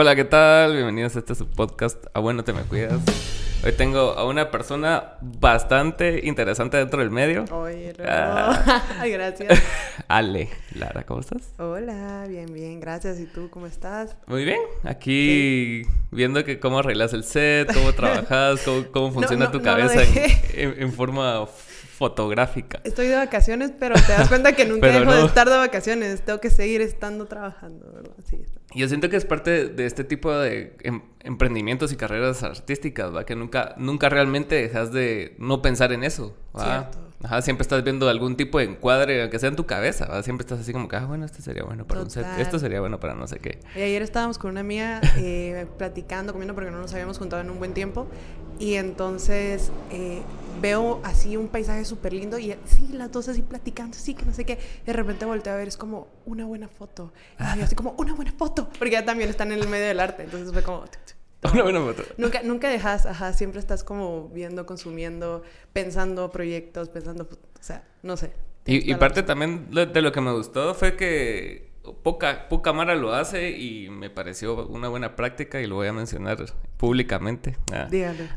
Hola, ¿qué tal? Bienvenidos a este su podcast. A bueno, te me cuidas. Hoy tengo a una persona bastante interesante dentro del medio. Oye, Ah. Ay, gracias. Ale, Lara, ¿cómo estás? Hola, bien, bien, gracias. ¿Y tú cómo estás? Muy bien. Aquí viendo que cómo arreglas el set, cómo trabajas, cómo, cómo funciona no, tu no cabeza en, en forma fotográfica. Estoy de vacaciones, pero te das cuenta que nunca dejo de estar de vacaciones. Tengo que seguir estando trabajando, ¿verdad? Sí. Yo siento que es parte de este tipo de em- emprendimientos y carreras artísticas, ¿va? Que nunca, nunca realmente dejas de no pensar en eso, ¿va? Cierto. Ajá, siempre estás viendo algún tipo de encuadre, aunque sea en tu cabeza, ¿va? Siempre estás así como que, ah, bueno, este sería bueno para un set, Total. esto sería bueno para no sé qué. Y ayer estábamos con una amiga eh, platicando, comiendo, porque no nos habíamos juntado en un buen tiempo. Y entonces eh, veo así un paisaje súper lindo y sí, las dos así platicando, sí, que no sé qué. Y de repente volteo a ver, es como una buena foto. Y así como, una buena foto. Porque ya también están en el medio del arte. Entonces fue como... tuc, tuc. Una buena foto. Nunca, nunca dejas, ajá, siempre estás como viendo, consumiendo, pensando proyectos, pensando, o sea, no sé. Y, parte también de lo que me gustó fue que poca, poca Mara lo hace y me pareció una buena práctica y lo voy a mencionar públicamente. Ah.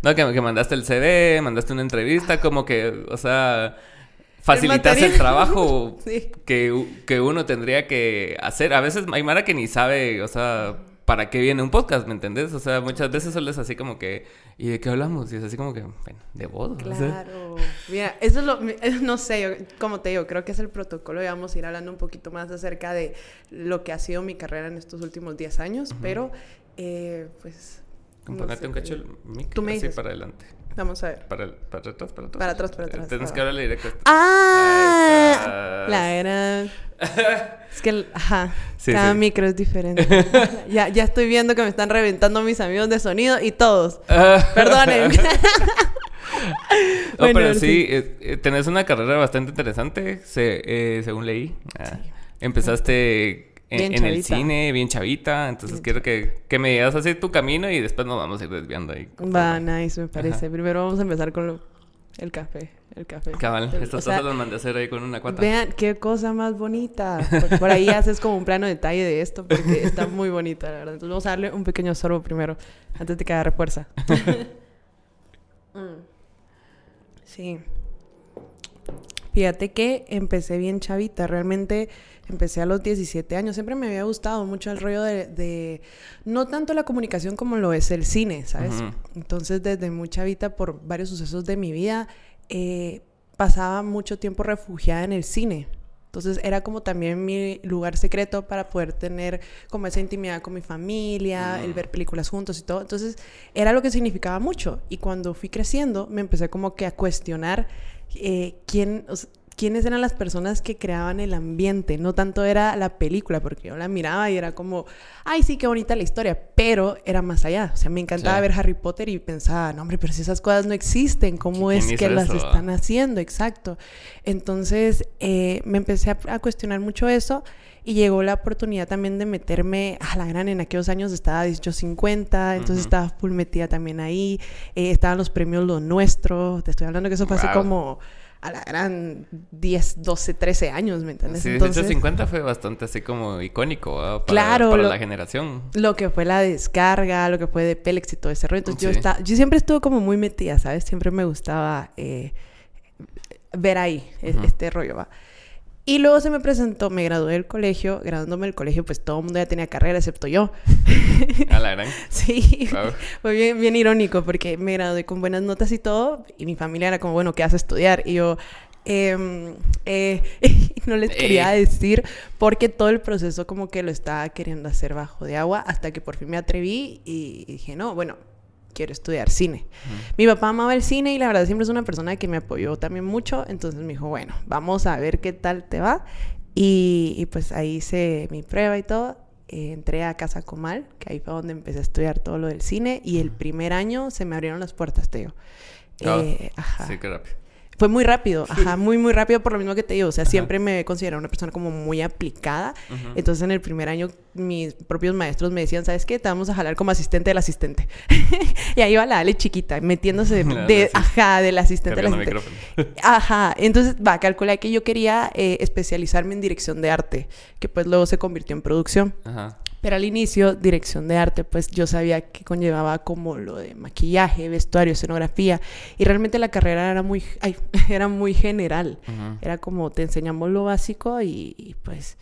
No, que, que mandaste el CD, mandaste una entrevista, como que, o sea, facilitas el, trabajo Sí. que, que uno tendría que hacer. A veces hay Mara que ni sabe, o sea, para qué viene un podcast, ¿me entendés? O sea, muchas veces solo es así como que, ¿y de qué hablamos? Y es así como que, bueno, de o sea. Claro. Mira, eso es lo, eh, no sé, yo, como te digo, creo que es el protocolo y vamos a ir hablando un poquito más acerca de lo que ha sido mi carrera en estos últimos 10 años, pero, eh, pues... no sé, un cacho el mic Tú me así dices. para adelante. Vamos a ver. Para, para atrás, para atrás. Para atrás, para atrás. Tienes que hablarle directo. ¡Ah! La gran... Es que, el- ajá, Sí, cada sí. micro es diferente. ya, ya estoy viendo que me están reventando mis amigos de sonido y todos. Perdonen. No, Bueno, pero sí. sí, eh, eh, tenés una carrera bastante interesante, se- eh, según leí. Ah, Empezaste en, el cine, bien chavita, entonces quiero que, que me digas así tu camino y después nos vamos a ir desviando ahí. Va, nice, me parece. Primero vamos a empezar con lo- el café. El café. Cabal, estas sea, cosas las mandé a hacer ahí con una cuata. Vean qué cosa más bonita. Por, por ahí haces como un plano detalle de esto porque está muy bonita, la verdad. Entonces vamos a darle un pequeño sorbo primero antes de que agarre fuerza. Mm. Sí. Fíjate que empecé bien chavita, realmente empecé a los 17 años. Siempre me había gustado mucho el rollo de, de- no tanto la comunicación como lo es el cine, ¿sabes? Ujú. Entonces, desde muy chavita, por varios sucesos de mi vida, eh, pasaba mucho tiempo refugiada en el cine. Entonces era como también mi lugar secreto para poder tener como esa intimidad con mi familia, el ver películas juntos y todo. Entonces era lo que significaba mucho. Y cuando fui creciendo me empecé como que a cuestionar eh, quién, o sea, quiénes eran las personas que creaban el ambiente. No tanto era la película, porque yo la miraba y era como, ay, sí, qué bonita la historia, pero era más allá. O sea, me encantaba Sí. ver Harry Potter y pensaba, no, hombre, pero si esas cosas no existen, ¿cómo ¿Quién es que las están haciendo? Exacto. Entonces eh, me empecé a, a cuestionar mucho eso y llegó la oportunidad también de meterme a la gran. En aquellos años estaba 1850, entonces estaba full metida también ahí. eh, estaban los premios Lo Nuestro. Te estoy hablando que eso fue Wow. como a la gran 10, 12, 13 años, ¿me entiendes? Sí, entonces, 1850 fue bastante así como icónico para, Claro, para lo- la generación. lo que fue la descarga, lo que fue de Pélex y todo ese rollo. Entonces yo, estaba, yo siempre estuve como muy metida, ¿sabes? Siempre me gustaba eh, ver ahí e- este rollo, ¿va? Y luego se me presentó, me gradué del colegio, graduándome del colegio, pues todo el mundo ya tenía carrera, excepto yo. A la gran. Sí, Wow. fue bien, bien irónico porque me gradué con buenas notas y todo, y mi familia era como, bueno, ¿qué haces estudiar? Y yo, em, eh, no les quería Eh. decir porque todo el proceso como que lo estaba queriendo hacer bajo de agua hasta que por fin me atreví y dije, no, bueno, quiero estudiar cine. Mi papá amaba el cine y la verdad siempre es una persona que me apoyó también mucho, entonces me dijo, bueno, vamos a ver qué tal te va. Y, y pues ahí hice mi prueba y todo. Eh, entré a Casa Comal, que ahí fue donde empecé a estudiar todo lo del cine. Y el primer año se me abrieron las puertas, te digo. Ah, Eh, ajá. Sí, qué rápido. Fue muy rápido, ajá, muy, muy rápido por lo mismo que te digo. O sea, siempre me considero una persona como muy aplicada. Ujú. Entonces, en el primer año mis propios maestros me decían, ¿sabes qué? Te vamos a jalar como asistente del asistente. y ahí iba la Ale chiquita, metiéndose de, ajá, del asistente del asistente. ajá, entonces, va, calculé que yo quería eh, especializarme en dirección de arte, que pues luego se convirtió en producción. Ajá. Pero al inicio, dirección de arte, pues yo sabía que conllevaba como lo de maquillaje, vestuario, escenografía. Y realmente la carrera era muy, era muy general. Era como te enseñamos lo básico y, pues...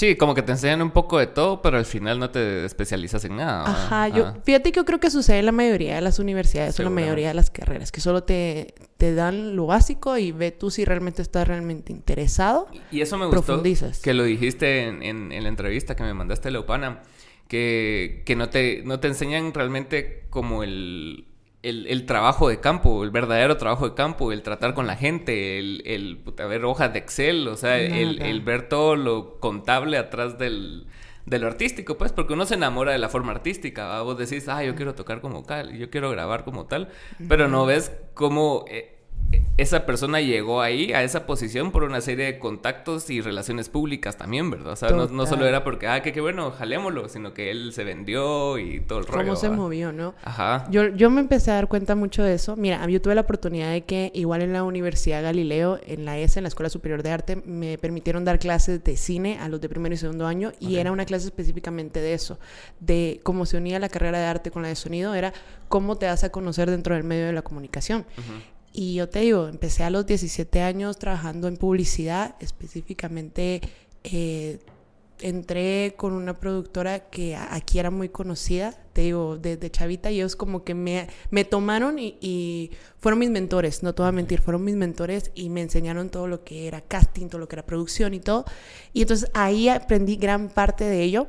Sí, como que te enseñan un poco de todo, pero al final no te especializas en nada. Ajá, yo, fíjate que yo creo que sucede en la mayoría de las universidades o en la mayoría de las carreras, que solo te, te dan lo básico y ve tú si realmente estás realmente interesado. Y eso me gustó que lo dijiste en, en, la entrevista que me mandaste a Leopana, que, que no, te, no te enseñan realmente como el, el, el, trabajo de campo, el verdadero trabajo de campo, el tratar con la gente, el, el ver hojas de Excel, o sea, el, el, ver todo lo contable atrás del, de lo artístico, pues, porque uno se enamora de la forma artística. Vos decís, ah, yo quiero tocar como tal, yo quiero grabar como tal, pero no ves cómo eh, esa persona llegó ahí, a esa posición, por una serie de contactos y relaciones públicas también, ¿verdad? O sea, no, solo era porque, ah, que qué bueno, jalémoslo, sino que él se vendió y todo el rollo. Cómo se movió, ¿no? Ajá. Yo, yo me empecé a dar cuenta mucho de eso. Mira, yo tuve la oportunidad de que, igual en la Universidad Galileo, en la ESA, en la Escuela Superior de Arte, me permitieron dar clases de cine a los de primero y segundo año, y era una clase específicamente de eso, de cómo se unía la carrera de arte con la de sonido, era cómo te das a conocer dentro del medio de la comunicación. Y yo te digo, empecé a los 17 años trabajando en publicidad, específicamente eh, entré con una productora que aquí era muy conocida, te digo, desde chavita, y ellos como que me, me tomaron y, fueron mis mentores, no te voy a mentir, fueron mis mentores y me enseñaron todo lo que era casting, todo lo que era producción y todo. Y entonces ahí aprendí gran parte de ello.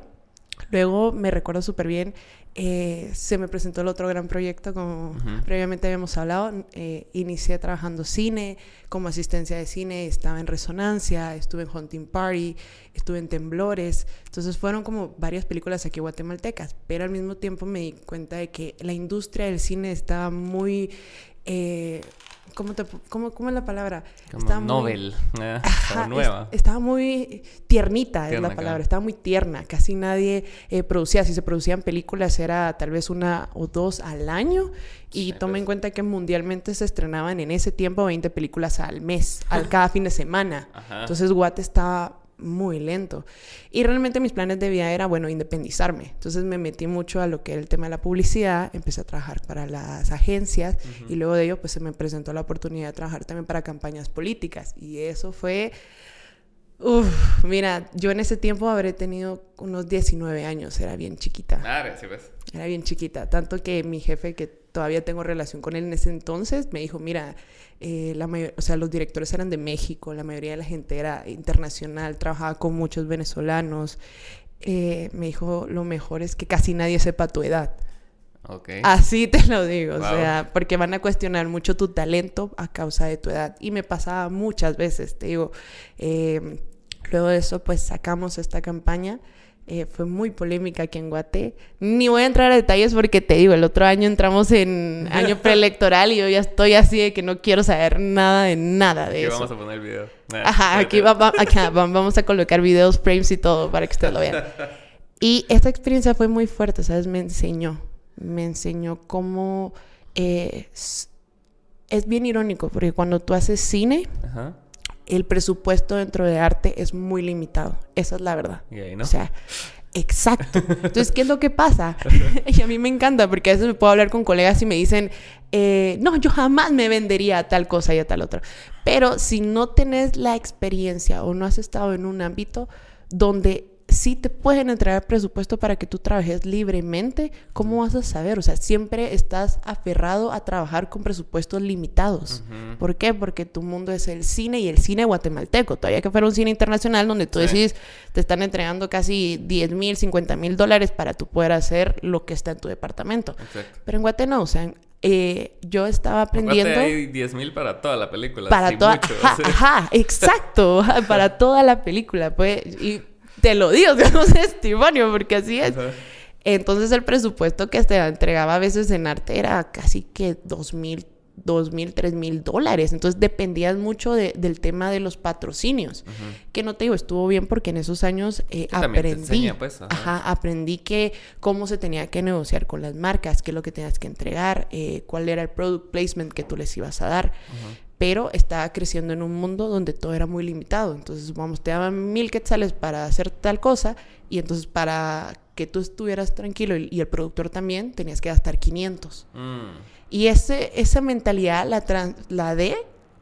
Luego me recuerdo súper bien eh, se me presentó el otro gran proyecto, como previamente habíamos hablado. Eh, inicié trabajando cine, como asistencia de cine, estaba en Resonancia, estuve en Hunting Party, estuve en Temblores. Entonces fueron como varias películas aquí guatemaltecas, pero al mismo tiempo me di cuenta de que la industria del cine estaba muy eh, ¿Cómo, te, cómo, cómo es la palabra? estaba novel, muy, eh, nueva. estaba muy tiernita, es la palabra, estaba muy tierna. Casi nadie eh, producía. Si se producían películas era tal vez una o dos al año. Y toma en pues. cuenta que mundialmente se estrenaban en ese tiempo 20 películas al mes, al cada fin de semana. Entonces Guate estaba muy lento. Y realmente mis planes de vida era, bueno, independizarme. Entonces me metí mucho a lo que era el tema de la publicidad, empecé a trabajar para las agencias y luego de ello pues se me presentó la oportunidad de trabajar también para campañas políticas. Y eso fue... Uf, mira, yo en ese tiempo habré tenido unos 19 años, era bien chiquita. Ah, sí, pues. Era bien chiquita, tanto que mi jefe, que todavía tengo relación con él en ese entonces, me dijo, mira, eh, la o sea, los directores eran de México, la mayoría de la gente era internacional, trabajaba con muchos venezolanos. Eh, me dijo, lo mejor es que casi nadie sepa tu edad. Okay. Así te lo digo, o sea, porque van a cuestionar mucho tu talento a causa de tu edad. Y me pasaba muchas veces, te digo. Eh, luego de eso, pues sacamos esta campaña eh, fue muy polémica aquí en Guate. Ni voy a entrar a detalles porque te digo, el otro año entramos en año preelectoral y yo ya estoy así de que no quiero saber nada de nada de eso. vamos a poner el video. Ajá, aquí vamos a colocar videos, frames y todo para que ustedes lo vean. Y esta experiencia fue muy fuerte, ¿sabes? Me enseñó, me enseñó cómo... Eh, es bien irónico porque cuando tú haces cine... Ajá el presupuesto dentro de arte es muy limitado. Esa es la verdad. O sea, exacto. Entonces, ¿qué es lo que pasa? y a mí me encanta porque a veces me puedo hablar con colegas y me dicen, eh, no, yo jamás me vendería a tal cosa y a tal otra. Pero si no tenés la experiencia o no has estado en un ámbito donde si te pueden entregar presupuesto para que tú trabajes libremente, ¿cómo vas a saber? O sea, siempre estás aferrado a trabajar con presupuestos limitados. ¿Por qué? Porque tu mundo es el cine y el cine guatemalteco. Todavía que fuera un cine internacional donde tú decís, te están entregando casi 10 mil, 50 mil dólares para tú poder hacer lo que está en tu departamento. Pero en Guate no, o sea, eh, yo estaba aprendiendo. hay 10 mil para toda la película. Para toda. Ajá, exacto. para toda la película. Pues, y te lo digo, es un testimonio, porque así es. Entonces el presupuesto que se entregaba a veces en arte era casi que dos mil dos mil, tres mil dólares. Entonces dependías mucho del tema de los patrocinios. Que no te digo, estuvo bien porque en esos años eh, aprendí. Pues, ajá. aprendí que cómo se tenía que negociar con las marcas, qué es lo que tenías que entregar, eh, cuál era el product placement que tú les ibas a dar. Pero estaba creciendo en un mundo donde todo era muy limitado. Entonces, vamos, te daban mil quetzales para hacer tal cosa y entonces para que tú estuvieras tranquilo y, el productor también, tenías que gastar 500. Mm. Y ese, esa mentalidad la trasladé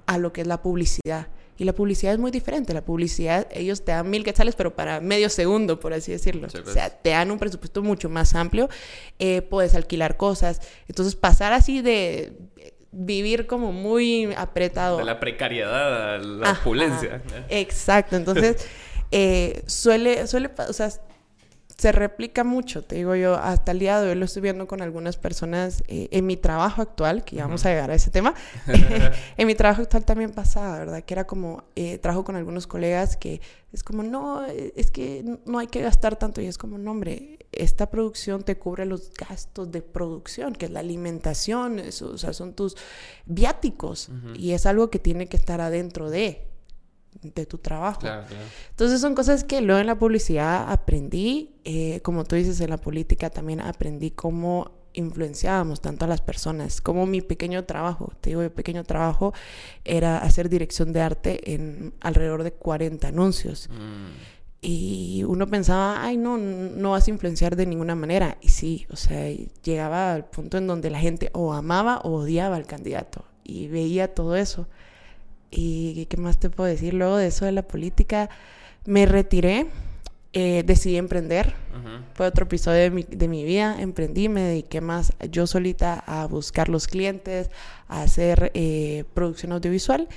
a lo que es la publicidad. Y la publicidad es muy diferente. La publicidad, ellos te dan mil quetzales, pero para medio segundo, por así decirlo. O pues. sea, te dan un presupuesto mucho más amplio. Eh, puedes alquilar cosas. Entonces, pasar así de vivir como muy apretado. De la precariedad a la opulencia. Exacto. Entonces, eh, suele, suele, o sea, se replica mucho, te digo yo, hasta el día de hoy lo estoy viendo con algunas personas eh, en mi trabajo actual, que ya vamos a llegar a ese tema, en mi trabajo actual también pasaba, ¿verdad? Que era como, eh, trabajo con algunos colegas que es como, no, es que no hay que gastar tanto y es como, no, hombre, esta producción te cubre los gastos de producción, que es la alimentación, eso, o sea, son tus viáticos y es algo que tiene que estar adentro de de tu trabajo. Entonces son cosas que luego en la publicidad aprendí, eh, como tú dices, en la política también aprendí cómo influenciábamos tanto a las personas, como mi pequeño trabajo, te digo, mi pequeño trabajo era hacer dirección de arte en alrededor de 40 anuncios. Mm. Y uno pensaba, ay, no, no vas a influenciar de ninguna manera. Y sí, o sea, llegaba al punto en donde la gente o amaba o odiaba al candidato. Y veía todo eso. ¿Y qué más te puedo decir? Luego de eso de la política, me retiré, eh, decidí emprender. Fue otro episodio de mi, de mi, vida. Emprendí, me dediqué más yo solita a buscar los clientes, a hacer eh, producción audiovisual.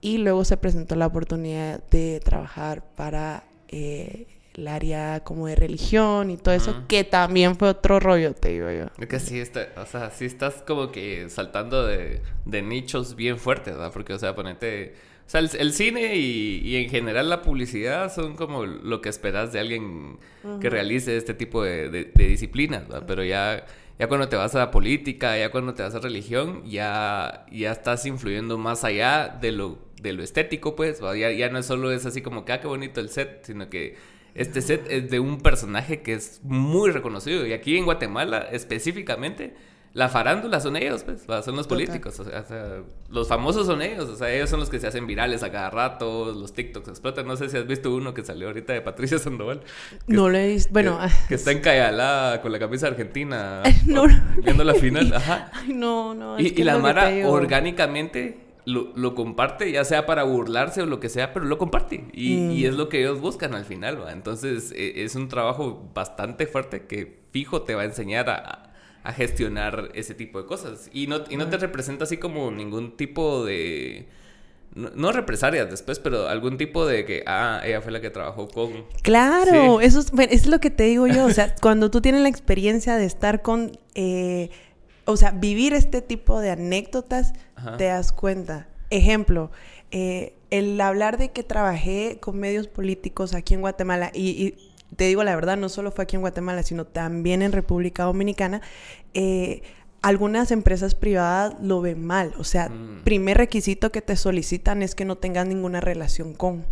Y luego se presentó la oportunidad de trabajar para eh, el área como de religión y todo eso, que también fue otro rollo, te digo yo. Es que sí, está, o sea, sí estás como que saltando de, de nichos bien fuertes, ¿verdad? Porque, o sea, ponete... O sea, el, cine y, y, en general la publicidad son como lo que esperas de alguien que realice este tipo de, de, disciplinas, ¿verdad? Pero ya, ya cuando te vas a la política, ya cuando te vas a religión, ya, ya estás influyendo más allá de lo, de lo estético, pues. Ya, ya no es solo es así como que, ah, qué bonito el set, sino que este set es de un personaje que es muy reconocido. Y aquí en Guatemala, específicamente, la farándula son ellos, pues, son los políticos. O sea, los famosos son ellos. O sea, ellos son los que se hacen virales a cada rato, los TikToks explotan. No sé si has visto uno que salió ahorita de Patricia Sandoval. no lo he visto. Bueno, que, ah, que está encallada con la camisa argentina viendo la final. Ajá. no, no. y, y la Mara orgánicamente lo, comparte, ya sea para burlarse o lo que sea, pero lo comparte. Y, mm. es lo que ellos buscan al final, ¿va? Entonces e, es un trabajo bastante fuerte que fijo te va a enseñar a, gestionar ese tipo de cosas. Y no, y no te representa así como ningún tipo de... No, represalias después, pero algún tipo de que, ah, ella fue la que trabajó con... Claro, eso, es, es, lo que te digo yo. O sea, cuando tú tienes la experiencia de estar con... Eh, o sea, vivir este tipo de anécdotas, te das cuenta. Ejemplo, eh, el hablar de que trabajé con medios políticos aquí en Guatemala y, te digo la verdad, no solo fue aquí en Guatemala, sino también en República Dominicana, eh, algunas empresas privadas lo ven mal. O sea, mm. primer requisito que te solicitan es que no tengas ninguna relación con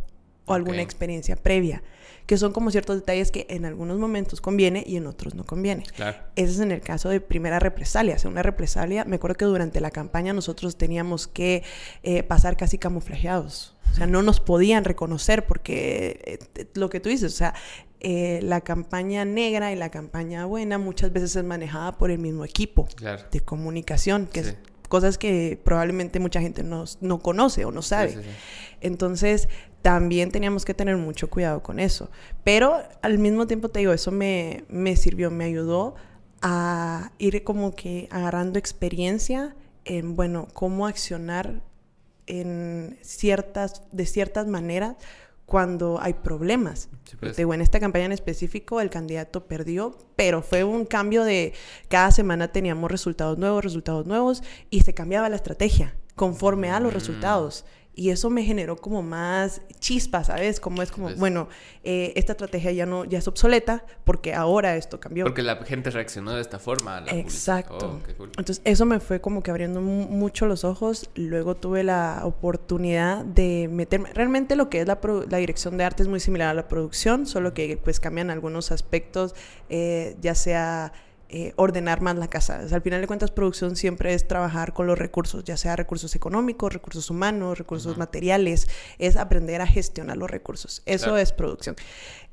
o alguna experiencia previa que son como ciertos detalles que en algunos momentos conviene y en otros no conviene. Claro. Ese es en el caso de primera represalia. O sea, una represalia, me acuerdo que durante la campaña nosotros teníamos que eh, pasar casi camuflajeados. O sea, no nos podían reconocer porque eh, lo que tú dices, o sea, eh, la campaña negra y la campaña buena muchas veces es manejada por el mismo equipo de comunicación, que es cosas que probablemente mucha gente no, no conoce o no sabe. Sí, Entonces, también teníamos que tener mucho cuidado con eso. Pero al mismo tiempo te digo, eso me, me sirvió, me ayudó a ir como que agarrando experiencia en, bueno, cómo accionar en ciertas, de ciertas maneras cuando hay problemas. Pues. Digo, en esta campaña en específico el candidato perdió, pero fue un cambio de cada semana teníamos resultados nuevos, resultados nuevos y se cambiaba la estrategia conforme a los mm. resultados. Y eso me generó como más chispa, ¿sabes? Como es como, Pues bueno, eh, esta estrategia ya no, ya es obsoleta porque ahora esto cambió. Porque la gente reaccionó de esta forma a la. Exacto. Oh, qué cool. Entonces eso me fue como que abriendo mu- mucho los ojos. Luego tuve la oportunidad de meterme. Realmente lo que es la, la dirección de arte es muy similar a la producción, solo que pues cambian algunos aspectos, eh, ya sea eh, ordenar más la casa. O sea, al final de cuentas producción siempre es trabajar con los recursos, ya sea recursos económicos, recursos humanos, recursos materiales. Es aprender a gestionar los recursos. Eso Claro. es producción.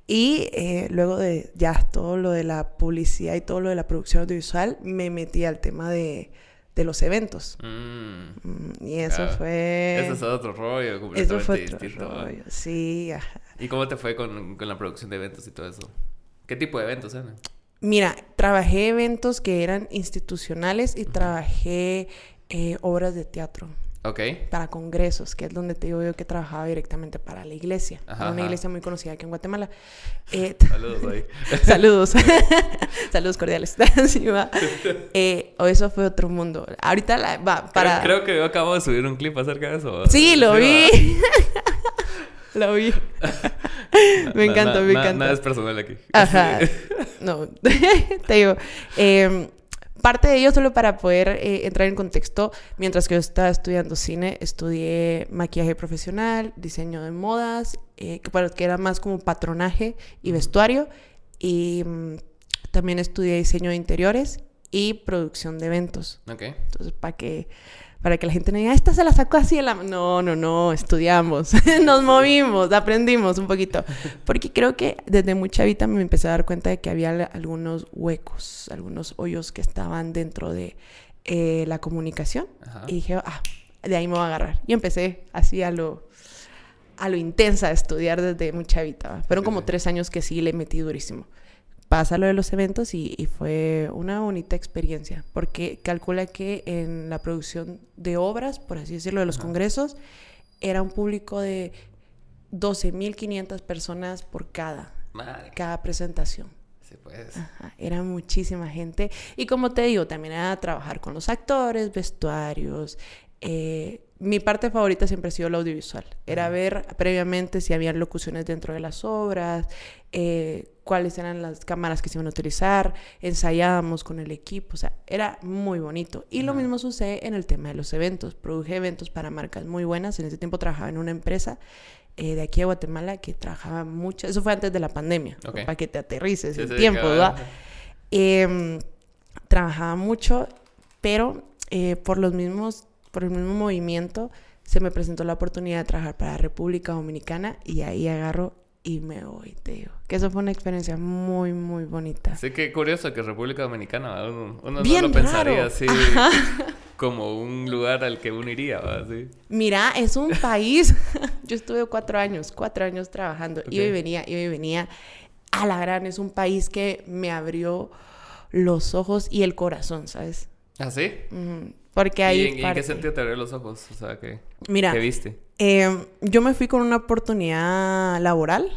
Y eh, luego de ya todo lo de la publicidad y todo lo de la producción audiovisual, me metí al tema de, de los eventos. Mm. Mm, Y eso Claro. fue... Ese es otro rollo Eso completamente fue otro distinto. rollo. Sí, ajá. ¿Y cómo te fue con, con la producción de eventos y todo eso? ¿Qué tipo de eventos eran? Mira, trabajé eventos que eran institucionales y trabajé eh, obras de teatro Ok. para congresos, que es donde te digo yo que trabajaba directamente para la iglesia. Ajá, una iglesia muy conocida aquí en Guatemala. Eh, Saludos ahí. Saludos. Saludos cordiales. Sí, va. Eh, o eso fue otro mundo. Ahorita la- va para. Creo, creo que yo acabo de subir un clip acerca de eso. Sí, lo ¿va? vi. Lo vi. me encanta, na- me na- encanta. Nada es personal aquí. Ajá. No, te digo. em, parte de ello solo para poder eh, entrar en contexto, mientras que yo estaba estudiando cine, estudié maquillaje profesional, diseño de modas, eh, que, para- que era más como patronaje y vestuario, y mm, también estudié diseño de interiores y producción de eventos. Ok. Entonces, para que, para que la gente no diga, esta se la sacó así la... No, no, no, estudiamos, nos movimos, aprendimos un poquito. Porque creo que desde muy chavita me empecé a dar cuenta de que había algunos huecos, algunos hoyos que estaban dentro de eh, la comunicación. Ajá. Y dije, ah, de ahí me voy a agarrar. Y empecé así a lo, a lo intensa a estudiar desde muy chavita. ¿va? Fueron como tres años que sí le metí durísimo pasa lo de los eventos y, y fue una bonita experiencia, porque calcula que en la producción de obras, por así decirlo, de los Ajá. congresos, era un público de 12.500 personas por cada, Madre. cada presentación. Sí, pues. Ajá, era muchísima gente. Y como te digo, también era trabajar con los actores, vestuarios. eh, mi parte favorita siempre ha sido el audiovisual. Era ver previamente si había locuciones dentro de las obras, eh, cuáles eran las cámaras que se iban a utilizar, ensayábamos con el equipo, o sea, era muy bonito. Y lo mismo sucede en el tema de los eventos. Produje eventos para marcas muy buenas. En ese tiempo trabajaba en una empresa eh, de aquí de Guatemala que trabajaba mucho. Eso fue antes de la pandemia, para que te aterrices Sí, sí, tiempo. ¿verdad? Em, trabajaba mucho, pero eh, por los mismos, por el mismo movimiento, se me presentó la oportunidad de trabajar para República Dominicana y ahí agarro y me voy, te digo. Que eso fue una experiencia muy, muy bonita. Sí, qué curioso que República Dominicana, uno, uno Bien no lo pensaría raro. así Ajá. como un lugar al que uno iría. Así. Mira, es un país. Yo estuve cuatro años, cuatro años trabajando. Iba y venía, iba y venía. A la gran, es un país que me abrió los ojos y el corazón, ¿sabes? ¿Ah, sí? Porque ¿Y hay en, y en qué sentido te abrió los ojos? O sea, ¿qué, Mira, ¿qué viste? Eh, yo me fui con una oportunidad laboral.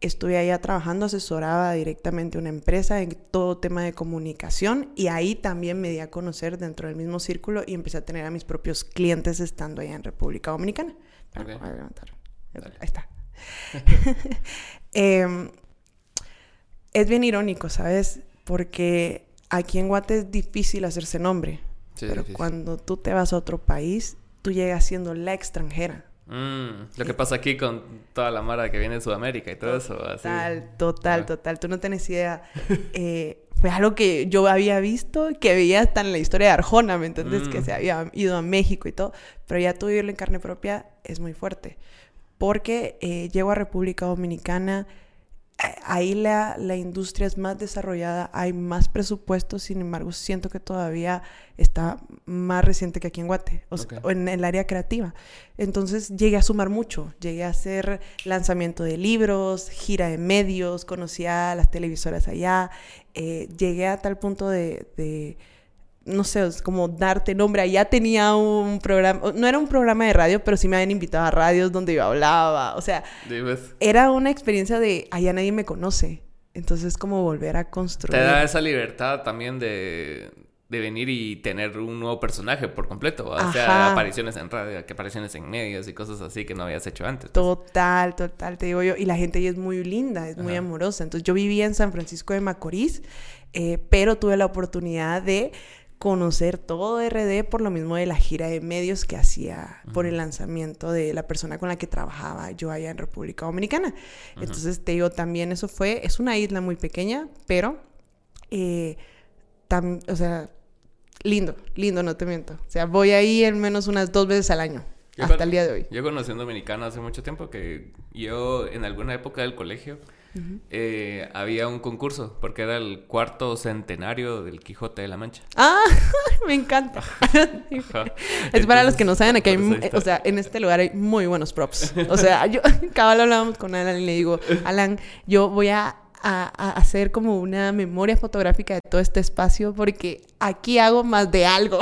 Estuve allá trabajando, asesoraba directamente a una empresa en todo tema de comunicación y ahí también me di a conocer dentro del mismo círculo y empecé a tener a mis propios clientes estando allá en República Dominicana. Voy a levantar. Ahí está. Em, es bien irónico, ¿sabes? Porque aquí en Guate es difícil hacerse nombre, Sí, pero cuando tú te vas a otro país, tú llegas siendo la extranjera. Mm, lo que pasa aquí con toda la mara que viene de Sudamérica y todo eso. Así. Total, total, Ah. total. Tú no tenés idea. Eh, fue algo que yo había visto, que veía hasta en la historia de Arjona, ¿me entiendes? Que Mm. se había ido a México y todo. Pero ya tú vivirlo en carne propia es muy fuerte. Porque eh, llego a República Dominicana, ahí la, la industria es más desarrollada, hay más presupuesto, sin embargo, siento que todavía está más reciente que aquí en Guate, o, sea, en el área creativa. Entonces llegué a sumar mucho, llegué a hacer lanzamiento de libros, gira de medios, conocí a las televisoras allá, eh, llegué a tal punto de, de, no sé, como darte nombre. Allá tenía un programa, no era un programa de radio, pero sí me habían invitado a radios donde yo hablaba, o sea, era una experiencia de allá nadie me conoce. Entonces como volver a te construir. da esa libertad también de, de venir y tener un nuevo personaje por completo. O sea, apariciones en radio, que apariciones en medios y cosas así que no habías hecho antes. Pues. Total, total, te digo yo. Y la gente ahí es muy linda, es muy amorosa. Entonces yo vivía en San Francisco de Macorís, eh, pero tuve la oportunidad de conocer todo RD por lo mismo de la gira de medios que hacía por el lanzamiento de la persona con la que trabajaba yo allá en República Dominicana. Entonces te digo, también eso fue, es una isla muy pequeña, pero... Eh, o sea, lindo, lindo, no te miento. O sea, voy ahí al menos unas dos veces al año. hasta el día de hoy. Yo conocí a un dominicano hace mucho tiempo que yo en alguna época del colegio eh, había un concurso porque era el cuarto centenario del Quijote de la Mancha. Ah, me encanta. es para los que no saben, aquí hay, o sea, en este lugar hay muy buenos props. O sea, yo, cabal hablábamos con Alan y le digo, Alan, yo voy a a, hacer como una memoria fotográfica de todo este espacio porque aquí hago más de algo.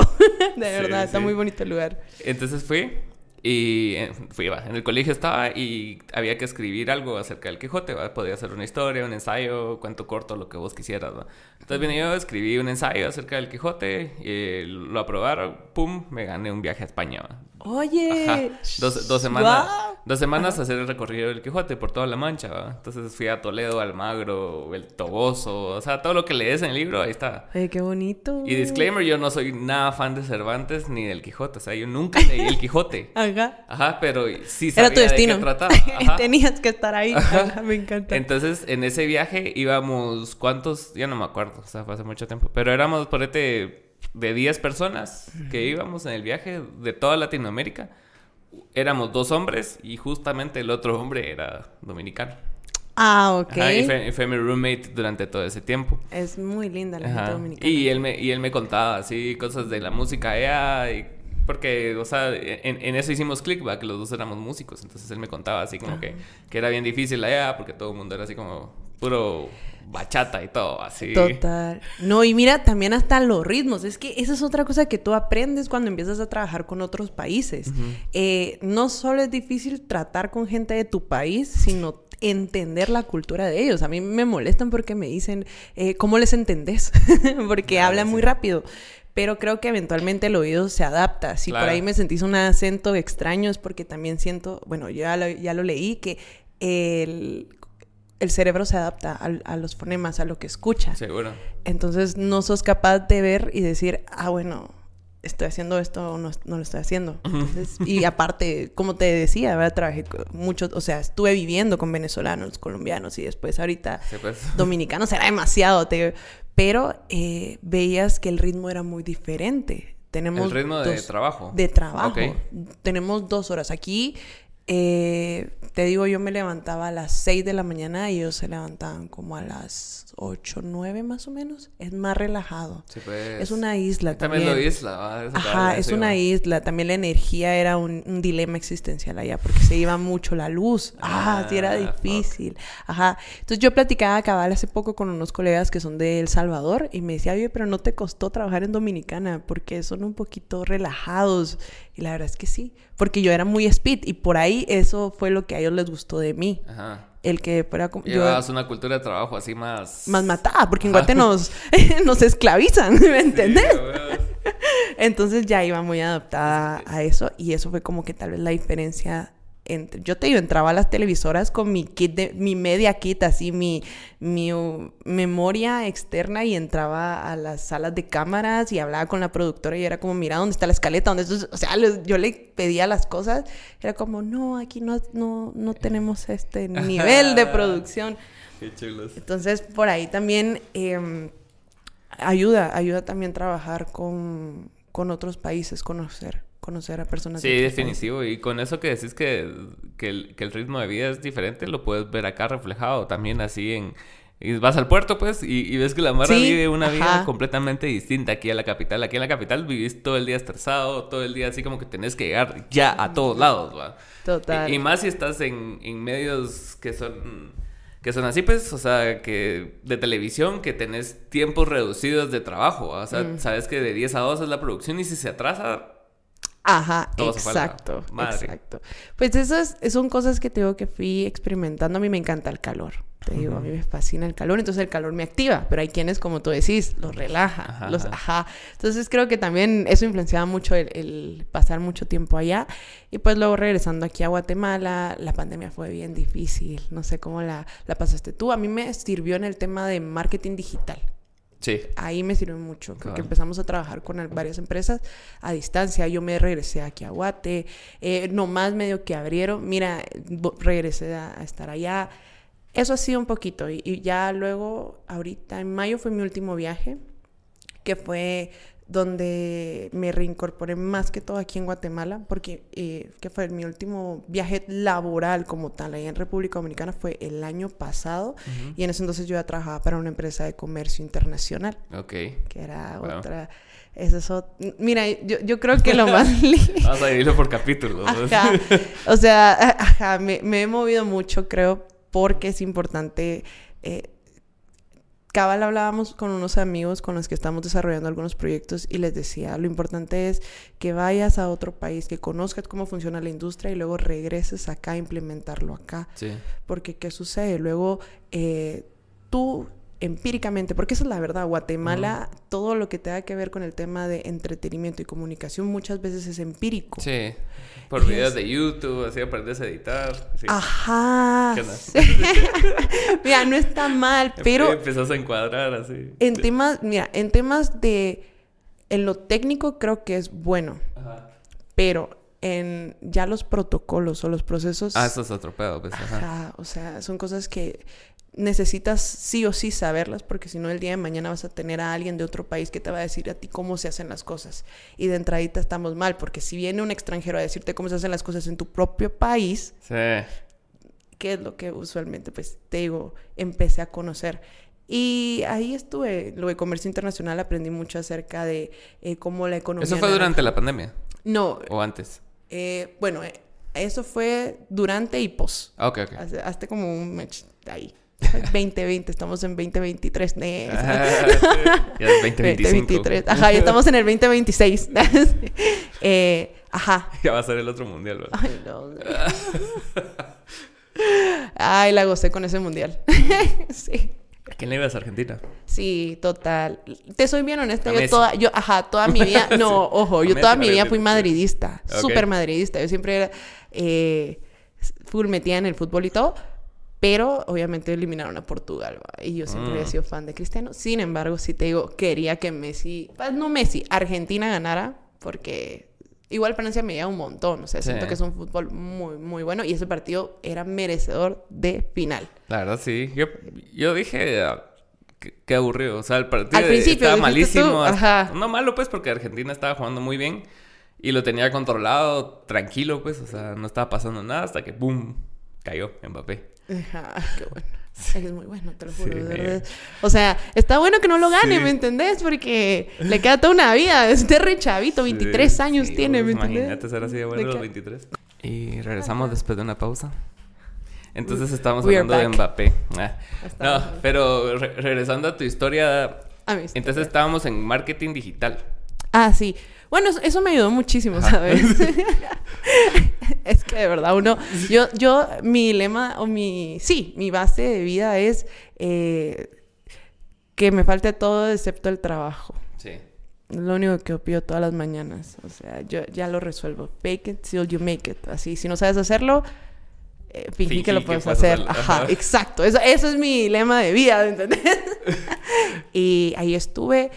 de verdad, está muy bonito el lugar. Entonces fui y eh, fui, va, en el colegio estaba y había que escribir algo acerca del Quijote. Podía ser una historia, un ensayo, cuento corto, lo que vos quisieras, ¿va? Entonces vine yo, escribí un ensayo acerca del Quijote, y lo aprobaron, pum, me gané un viaje a España. Oye. Dos, dos, semanas. Dos semanas a hacer el recorrido del Quijote por toda la Mancha. ¿va? Entonces fui a Toledo, Almagro, el Toboso. O sea, todo lo que lees en el libro, ahí está. Ay, qué bonito. Y disclaimer, yo no soy nada fan de Cervantes ni del Quijote. O sea, yo nunca leí el Quijote. Ajá. Ajá, pero sí sabía Era tu destino. de qué trataba. Tenías que estar ahí. Ajá. me encanta. Entonces, en ese viaje íbamos, ¿cuántos? Ya no me acuerdo. O sea, fue hace mucho tiempo. Pero éramos por este de 10 personas que íbamos en el viaje de toda Latinoamérica éramos dos hombres y justamente el otro hombre era dominicano. Ah, ok. y, fue, mi roommate durante todo ese tiempo. Es muy linda la gente dominicana. Y él me, y él me contaba así cosas de la música allá y porque, o sea, en, eso hicimos click, que los dos éramos músicos. Entonces él me contaba así como que, que era bien difícil allá porque todo el mundo era así como puro bachata y todo, así. Total. No, y mira, también hasta los ritmos. Es que esa es otra cosa que tú aprendes cuando empiezas a trabajar con otros países. Eh, no solo es difícil tratar con gente de tu país, sino entender la cultura de ellos. A mí me molestan porque me dicen, eh, ¿cómo les entendés? porque hablan muy rápido. Pero creo que eventualmente el oído se adapta. Si por ahí me sentís un acento extraño es porque también siento, bueno, yo ya lo, ya lo leí, que el el cerebro se adapta a, los fonemas, a lo que escucha. Seguro. Entonces no sos capaz de ver y decir, ah, bueno, estoy haciendo esto o no, lo estoy haciendo. y aparte, como te decía, ¿verdad? trabajé mucho, o sea, estuve viviendo con venezolanos, colombianos y después ahorita pues. dominicanos era demasiado, pero eh, veías que el ritmo era muy diferente. Tenemos el ritmo de trabajo. De trabajo. Tenemos dos horas. Aquí eh, te digo, yo me levantaba a las 6 de la mañana y ellos se levantaban como a las 8, 9 más o menos. Es más relajado. Pues. Es una isla también. También lo isla. Ajá, es una isla. También la energía era un, dilema existencial allá porque se iba mucho la luz. Ah, sí era ah, difícil. Ajá. Entonces yo platicaba cabal hace poco con unos colegas que son de El Salvador y me decía, oye, pero no te costó trabajar en Dominicana porque son un poquito relajados. Y la verdad es que sí, porque yo era muy speed y por ahí eso fue lo que a ellos les gustó de mí. Ajá. El que fuera como... Llevabas una cultura de trabajo así más... Más matada, porque en Guate nos, nos esclavizan, ¿me entiendes? Entonces ya iba muy adaptada a eso y eso fue como que tal vez la diferencia yo te digo, entraba a las televisoras con mi kit, de, mi media kit, así, mi, mi memoria externa y entraba a las salas de cámaras y hablaba con la productora y era como, mira, ¿dónde está la escaleta? ¿Dónde O sea, yo le pedía las cosas, era como, no, aquí no, no, no tenemos este nivel de producción. Qué chulos. Entonces, por ahí también em, ayuda, ayuda también trabajar con, con otros países, conocer conocer a personas. Sí, definitivo. Y con eso que decís que, que, el, que, el, ritmo de vida es diferente, lo puedes ver acá reflejado también así en... Y vas al puerto, pues, y, ves que la Mara vive una vida completamente distinta aquí a la capital. Aquí en la capital vivís todo el día estresado, todo el día así como que tenés que llegar ya a todos lados, ¿va? Total. Y, más si estás en, en medios que son que son así, pues, o sea, que de televisión, que tenés tiempos reducidos de trabajo. O sea, mm. sabes que de 10 a 2 es la producción y si se atrasa, Ajá, exacto, exacto. Pues esas son cosas que tengo que fui experimentando. A mí me encanta el calor. Te digo, a mí me fascina el calor, entonces el calor me activa, pero hay quienes, como tú decís, los relaja, ajá, los ajá. Entonces creo que también eso influenciaba mucho el, pasar mucho tiempo allá. Y pues luego regresando aquí a Guatemala, la pandemia fue bien difícil. No sé cómo la, la pasaste tú. A mí me sirvió en el tema de marketing digital. Sí. Ahí me sirvió mucho, porque empezamos a trabajar con varias empresas a distancia. Yo me regresé aquí a Guate, eh, nomás medio que abrieron, mira, regresé a, estar allá. Eso ha sido un poquito. Y, ya luego, ahorita, en mayo fue mi último viaje, que fue donde me reincorporé más que todo aquí en Guatemala, porque eh, que fue mi último viaje laboral como tal, ahí en República Dominicana fue el año pasado, y en ese entonces yo ya trabajaba para una empresa de comercio internacional. Ok. Que era otra... Eso es Mira, yo, yo, creo que lo más... Vamos a dividirlo por capítulos. O sea, ajá, me, me, he movido mucho, creo, porque es importante... Eh, Cabal hablábamos con unos amigos con los que estamos desarrollando algunos proyectos y les decía, lo importante es que vayas a otro país, que conozcas cómo funciona la industria y luego regreses acá a implementarlo acá. Sí. Porque, ¿qué sucede? Luego, eh, tú empíricamente, porque esa es la verdad, Guatemala, todo lo que tenga que ver con el tema de entretenimiento y comunicación muchas veces es empírico. Sí, por videos de YouTube, así aprendes a editar. Ajá. mira, no está mal, pero... Empezás a encuadrar así. En temas, mira, en temas de... En lo técnico creo que es bueno, Ajá. pero en ya los protocolos o los procesos... Ah, eso es otro pedo, pues. Ajá, o sea, son cosas que necesitas sí o sí saberlas porque si no el día de mañana vas a tener a alguien de otro país que te va a decir a ti cómo se hacen las cosas. Y de entradita estamos mal porque si viene un extranjero a decirte cómo se hacen las cosas en tu propio país, sí. ¿qué es lo que usualmente pues te digo, empecé a conocer? Y ahí estuve, lo de comercio internacional, aprendí mucho acerca de eh, cómo la economía... ¿Eso fue durante la pandemia? No. ¿O antes? Eh, bueno, eh, eso fue durante y pos. Ah, ok, ok. Hasta, como un mes ahí. 2020, estamos en 2023. ya es 2023. Ajá, ya estamos en el 2026. eh, ajá. Ya va a ser el otro mundial, ¿verdad? Ay, no. Ay, la gocé con ese mundial. sí. ¿A quién le ibas a Argentina? Sí, total. Te soy bien honesta. Yo toda, yo, ajá, toda mi vida, no, ojo, yo toda mi vida fui madridista, súper madridista. Yo siempre era eh, full metida en el fútbol y todo. Pero obviamente eliminaron a Portugal, y yo siempre había mm. sido fan de Cristiano. Sin embargo, si te digo, quería que Messi, pues, no Messi, Argentina ganara, porque igual Francia me lleva un montón. O sea, siento que es un fútbol muy, muy bueno y ese partido era merecedor de final. La verdad, sí. Yo, yo dije, ah, qué, aburrido. O sea, el partido Al principio, estaba malísimo. Ajá. No malo, pues, porque Argentina estaba jugando muy bien y lo tenía controlado, tranquilo, pues. O sea, no estaba pasando nada hasta que, ¡boom! cayó Mbappé. Ajá, qué bueno. Es muy bueno, te lo juro. O sea, está bueno que no lo gane, ¿me entendés? Porque le queda toda una vida. Es de re chavito, 23 años tiene, ¿me entendés? Imagínate ser así de bueno los 23. Y regresamos después de una pausa. Entonces estábamos hablando de Mbappé. Ah. No, pero regresando a tu historia. entonces estábamos en marketing digital. Ah, sí. Bueno, eso me ayudó muchísimo, ¿sabes? que de verdad uno, yo, yo, mi lema o mi, sí, mi base de vida es eh, que me falte todo excepto el trabajo. Sí. Es lo único que opio todas las mañanas. O sea, yo ya lo resuelvo. Fake it till you make it. Así, si no sabes hacerlo, eh, fingí que lo puedes hacer. Ajá, exacto. Eso, eso es mi lema de vida, ¿entendés? y ahí estuve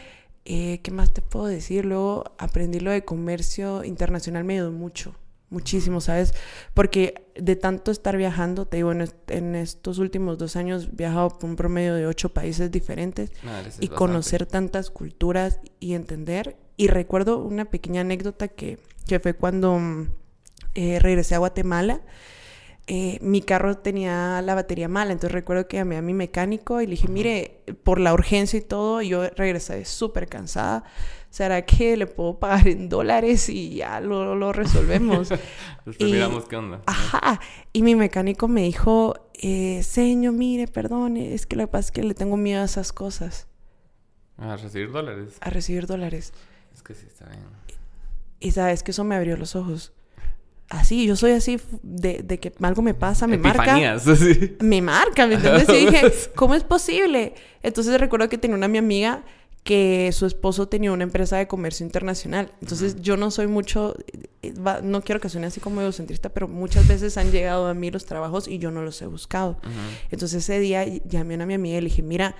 eh, ¿Qué más te puedo decir? Luego aprendí lo de comercio internacional, me ayudó mucho, muchísimo, ¿sabes? Porque de tanto estar viajando, te digo, en, estos últimos dos años he viajado por un promedio de ocho países diferentes ah, y conocer tantas culturas y entender. Y recuerdo una pequeña anécdota que, que fue cuando eh, regresé a Guatemala. Eh, mi carro tenía la batería mala, entonces recuerdo que llamé a mi mecánico y le dije, mire, por la urgencia y todo, yo regresé súper cansada, ¿será que le puedo pagar en dólares y ya lo, lo resolvemos? pues miramos qué onda. Ajá, y mi mecánico me dijo, eh, señor, mire, perdone, es que lo que pasa es que le tengo miedo a esas cosas. A recibir dólares. A recibir dólares. Es que sí, está bien. Y sabes que eso me abrió los ojos. así, yo soy así de, de que algo me pasa, me Epifanías, marca. sí. Me marca, ¿me entiendes? Y dije, ¿cómo es posible? Entonces recuerdo que tenía una mi amiga que su esposo tenía una empresa de comercio internacional. Entonces yo no soy mucho, eh, no quiero que suene así como egocentrista, pero muchas veces han llegado a mí los trabajos y yo no los he buscado. Entonces ese día llamé a mi amiga y le dije, mira,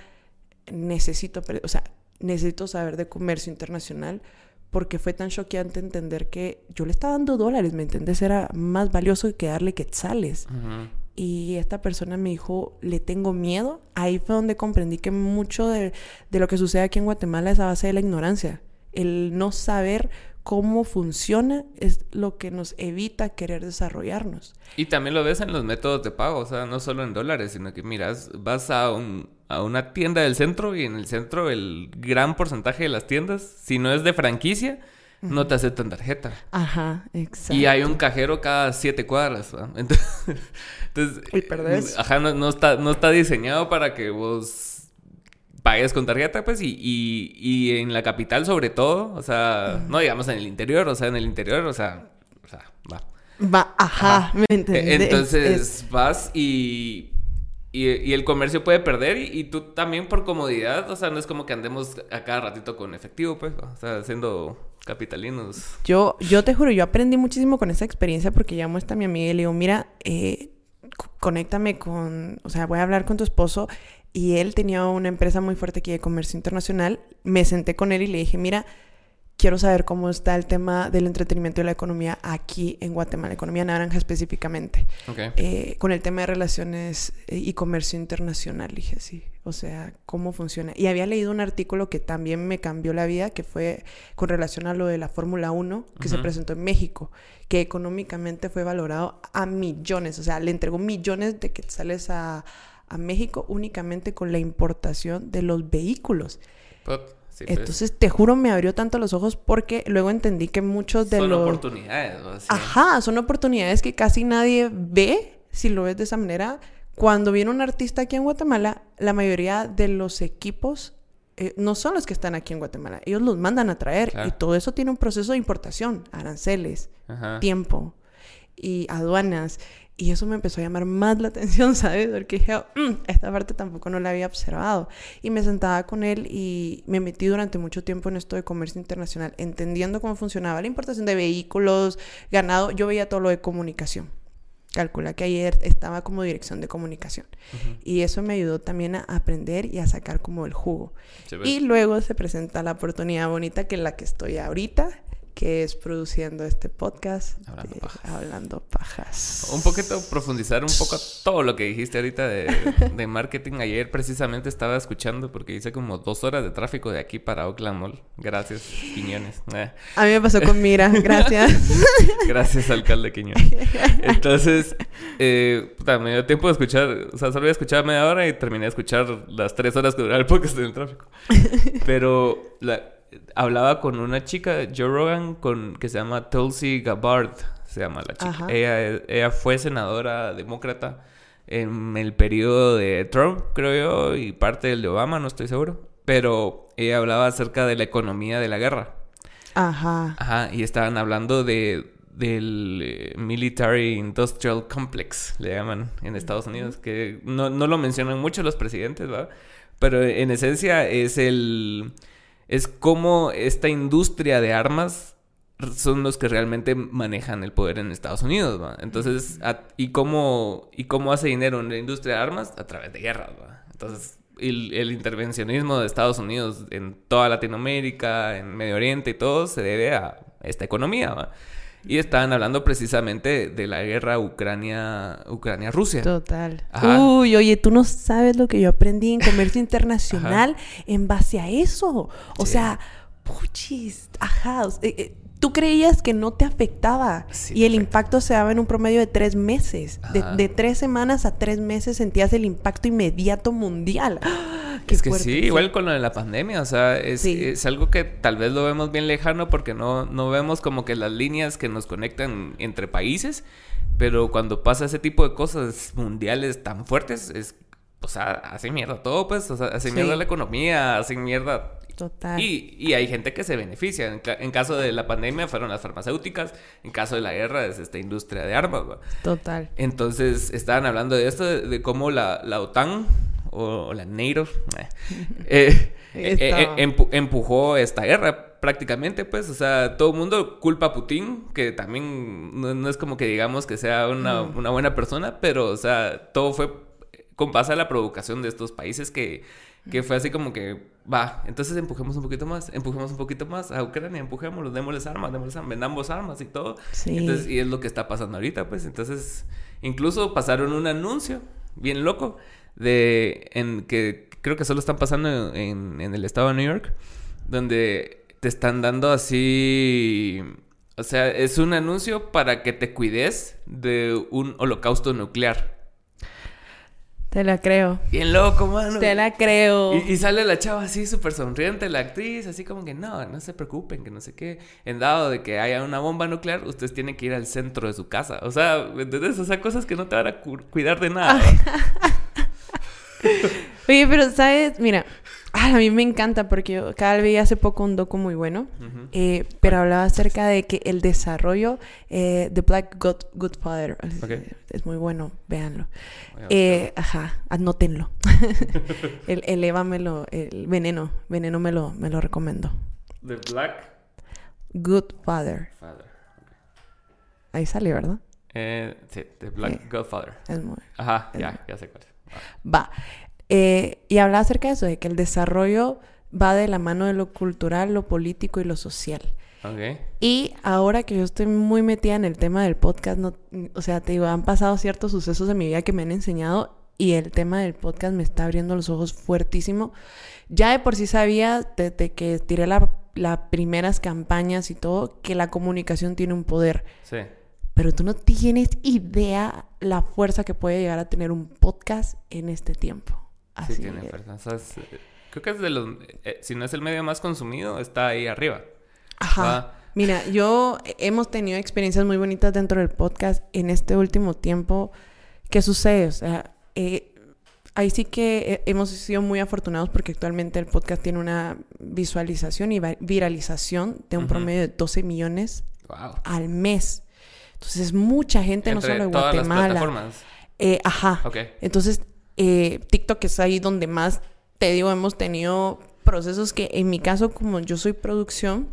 necesito, o sea, necesito saber de comercio internacional porque fue tan choqueante entender que yo le estaba dando dólares, ¿me entiendes? Era más valioso que darle quetzales. Ujú. Y esta persona me dijo, le tengo miedo. Ahí fue donde comprendí que mucho de, de lo que sucede aquí en Guatemala es a base de la ignorancia. El no saber cómo funciona es lo que nos evita querer desarrollarnos. Y también lo ves en los métodos de pago, o sea, no solo en dólares, sino que miras, vas a, un, a una tienda del centro y en el centro el gran porcentaje de las tiendas, si no es de franquicia, no te aceptan tarjeta. Ajá, exacto. Y hay un cajero cada siete cuadras, ¿va? Entonces, entonces, Y perdés. Ajá, no, no está, no está diseñado para que vos pagues con tarjeta, pues, y, y, y en la capital sobre todo, o sea, no digamos en el interior, o sea, en el interior, o sea, o sea, va. Va, ajá, ¿me entiendes? E- Entonces Es- vas y, y, y el comercio puede perder y, y tú también por comodidad, o sea, no es como que andemos a cada ratito con efectivo, pues, o sea, siendo capitalinos. Yo, yo te juro, yo aprendí muchísimo con esa experiencia porque llamo a esta mi amiga y le digo, mira, eh, conéctame con, o sea, voy a hablar con tu esposo y él tenía una empresa muy fuerte aquí de comercio internacional. Me senté con él y le dije, mira, quiero saber cómo está el tema del entretenimiento y la economía aquí en Guatemala, economía naranja específicamente, eh, con el tema de relaciones eh, y comercio internacional, dije sí, o sea, cómo funciona. Y había leído un artículo que también me cambió la vida, que fue con relación a lo de la Fórmula 1, que se presentó en México, que económicamente fue valorado a millones, o sea, le entregó millones de quetzales a, a México únicamente con la importación de los vehículos. Sí, pues, Entonces, te juro, me abrió tanto los ojos porque luego entendí que muchos de son los... oportunidades, o sea, Ajá, son oportunidades que casi nadie ve, si lo ves de esa manera. Cuando viene un artista aquí en Guatemala, la mayoría de los equipos eh, no son los que están aquí en Guatemala. Ellos los mandan a traer Claro. y todo eso tiene un proceso de importación, aranceles, Ajá. tiempo y aduanas. Y eso me empezó a llamar más la atención, ¿sabes? Porque dije, "Mm, esta parte tampoco no la había observado. Y me sentaba con él y me metí durante mucho tiempo en esto de comercio internacional, entendiendo cómo funcionaba la importación de vehículos, ganado. Yo veía todo lo de comunicación. Calcula que ayer estaba como dirección de comunicación. Y eso me ayudó también a aprender y a sacar como el jugo. Sí, pues. Y luego se presenta la oportunidad bonita que es la que estoy ahorita, que es produciendo este podcast Hablando de pajas. Hablando Pajas. Un poquito profundizar un poco todo lo que dijiste ahorita de, de marketing. Ayer precisamente estaba escuchando porque hice como dos horas de tráfico de aquí para Oakland Mall. Gracias, Quiñones. Eh, A mí me pasó con Mira, gracias. Gracias, alcalde Quiñones. Entonces, eh, me dio tiempo de escuchar. O sea, solo había escuchado media hora y terminé de escuchar las tres horas que duraba el podcast en el tráfico. Pero la- hablaba con una chica, Joe Rogan, con, que se llama Tulsi Gabbard. Se llama la chica. Ella, ella fue senadora demócrata en el periodo de Trump, creo yo, y parte del de Obama, no estoy seguro. Pero ella hablaba acerca de la economía de la guerra. Ajá. Ajá, y estaban hablando de del eh, Military Industrial Complex, le llaman en Estados Unidos, que no, no lo mencionan mucho los presidentes, ¿va? Pero en esencia es el... es como esta industria de armas son los que realmente manejan el poder en Estados Unidos, ¿va? Entonces, a- ¿y cómo, ¿y cómo hace dinero en la industria de armas? A través de guerras, ¿va? Entonces, el, el intervencionismo de Estados Unidos en toda Latinoamérica, en Medio Oriente y todo, se debe a esta economía, ¿va? Y estaban hablando precisamente de la guerra Ucrania, Ucrania-Rusia. Total. Ajá. Uy, oye, tú no sabes lo que yo aprendí en comercio internacional en base a eso. O Sí. sea, puchis, ajá. eh, eh, tú creías que no te afectaba Sí, y el impacto se daba en un promedio de tres meses. De, tres semanas a tres meses sentías el impacto inmediato mundial. ¡Ah! Es que fuerte, sí, igual con lo de la pandemia, o sea, es, Sí. es algo que tal vez lo vemos bien lejano porque no, no vemos como que las líneas que nos conectan entre países, pero cuando pasa ese tipo de cosas mundiales tan fuertes, es, o sea, hace mierda todo, pues, o sea, hace Sí. mierda la economía, hace mierda Total. Y, y, hay gente que se beneficia. En, caso de la pandemia fueron las farmacéuticas. En caso de la guerra es esta industria de armas. Total. Entonces estaban hablando de esto, de, cómo la, la, OTAN o, la NATO eh, eh, eh, empujó esta guerra prácticamente. Pues, o sea, todo el mundo culpa a Putin, que también no, es como que digamos que sea una, una buena persona, pero, o sea, todo fue con base a la provocación de estos países que que fue así como que, va, entonces empujemos un poquito más, empujemos un poquito más a Ucrania, empujémoslo, démosles armas, démosles armas, vendamos armas y todo. Entonces, y es lo que está pasando ahorita, pues. Entonces, incluso pasaron un anuncio bien loco de, en que creo que solo están pasando en, en el estado de New York, donde te están dando así... O sea, es un anuncio para que te cuides de un holocausto nuclear. Te la creo. Bien loco, mano. Te la creo. Y, sale la chava así súper sonriente, la actriz, así como que no, no se preocupen, que no sé qué. En dado de que haya una bomba nuclear, ustedes tienen que ir al centro de su casa. O sea, ¿entendés? O sea, cosas que no te van a cuidar de nada. Oye, pero sabes, mira, a mí me encanta porque yo cada vez vi hace poco un docu muy bueno, eh, pero hablaba acerca de que el desarrollo de eh, Black Good, Father es muy bueno, véanlo. Eh, ajá, anótenlo. el, el Eva me lo, el veneno, veneno me lo, me lo recomendó. The Black Good Father. Ahí sale, ¿verdad? sí, The Black Good Father. Es muy. Ajá, ya, ya sé cuál es. Va. Eh, y habla acerca de eso, de que el desarrollo va de la mano de lo cultural, lo político y lo social. Okay. Y ahora que yo estoy muy metida en el tema del podcast, no, o sea, te digo, han pasado ciertos sucesos en mi vida que me han enseñado y el tema del podcast me está abriendo los ojos fuertísimo. Ya de por sí sabía, desde que tiré las primeras campañas y todo, que la comunicación tiene un poder. Sí. Pero tú no tienes idea la fuerza que puede llegar a tener un podcast en este tiempo. Sí, tiene fuerza. creo que es de los... Eh, si no es el medio más consumido, está ahí arriba. Ajá. Mira, yo hemos tenido experiencias muy bonitas dentro del podcast en este último tiempo. ¿Qué sucede? O sea, eh, ahí sí que eh, hemos sido muy afortunados porque actualmente el podcast tiene una visualización y viralización de un promedio de 12 millones al mes. Entonces es mucha gente, no solo de Guatemala. Eh, ajá. Entonces eh, TikTok es ahí donde más, te digo, hemos tenido procesos que en mi caso, como yo soy producción,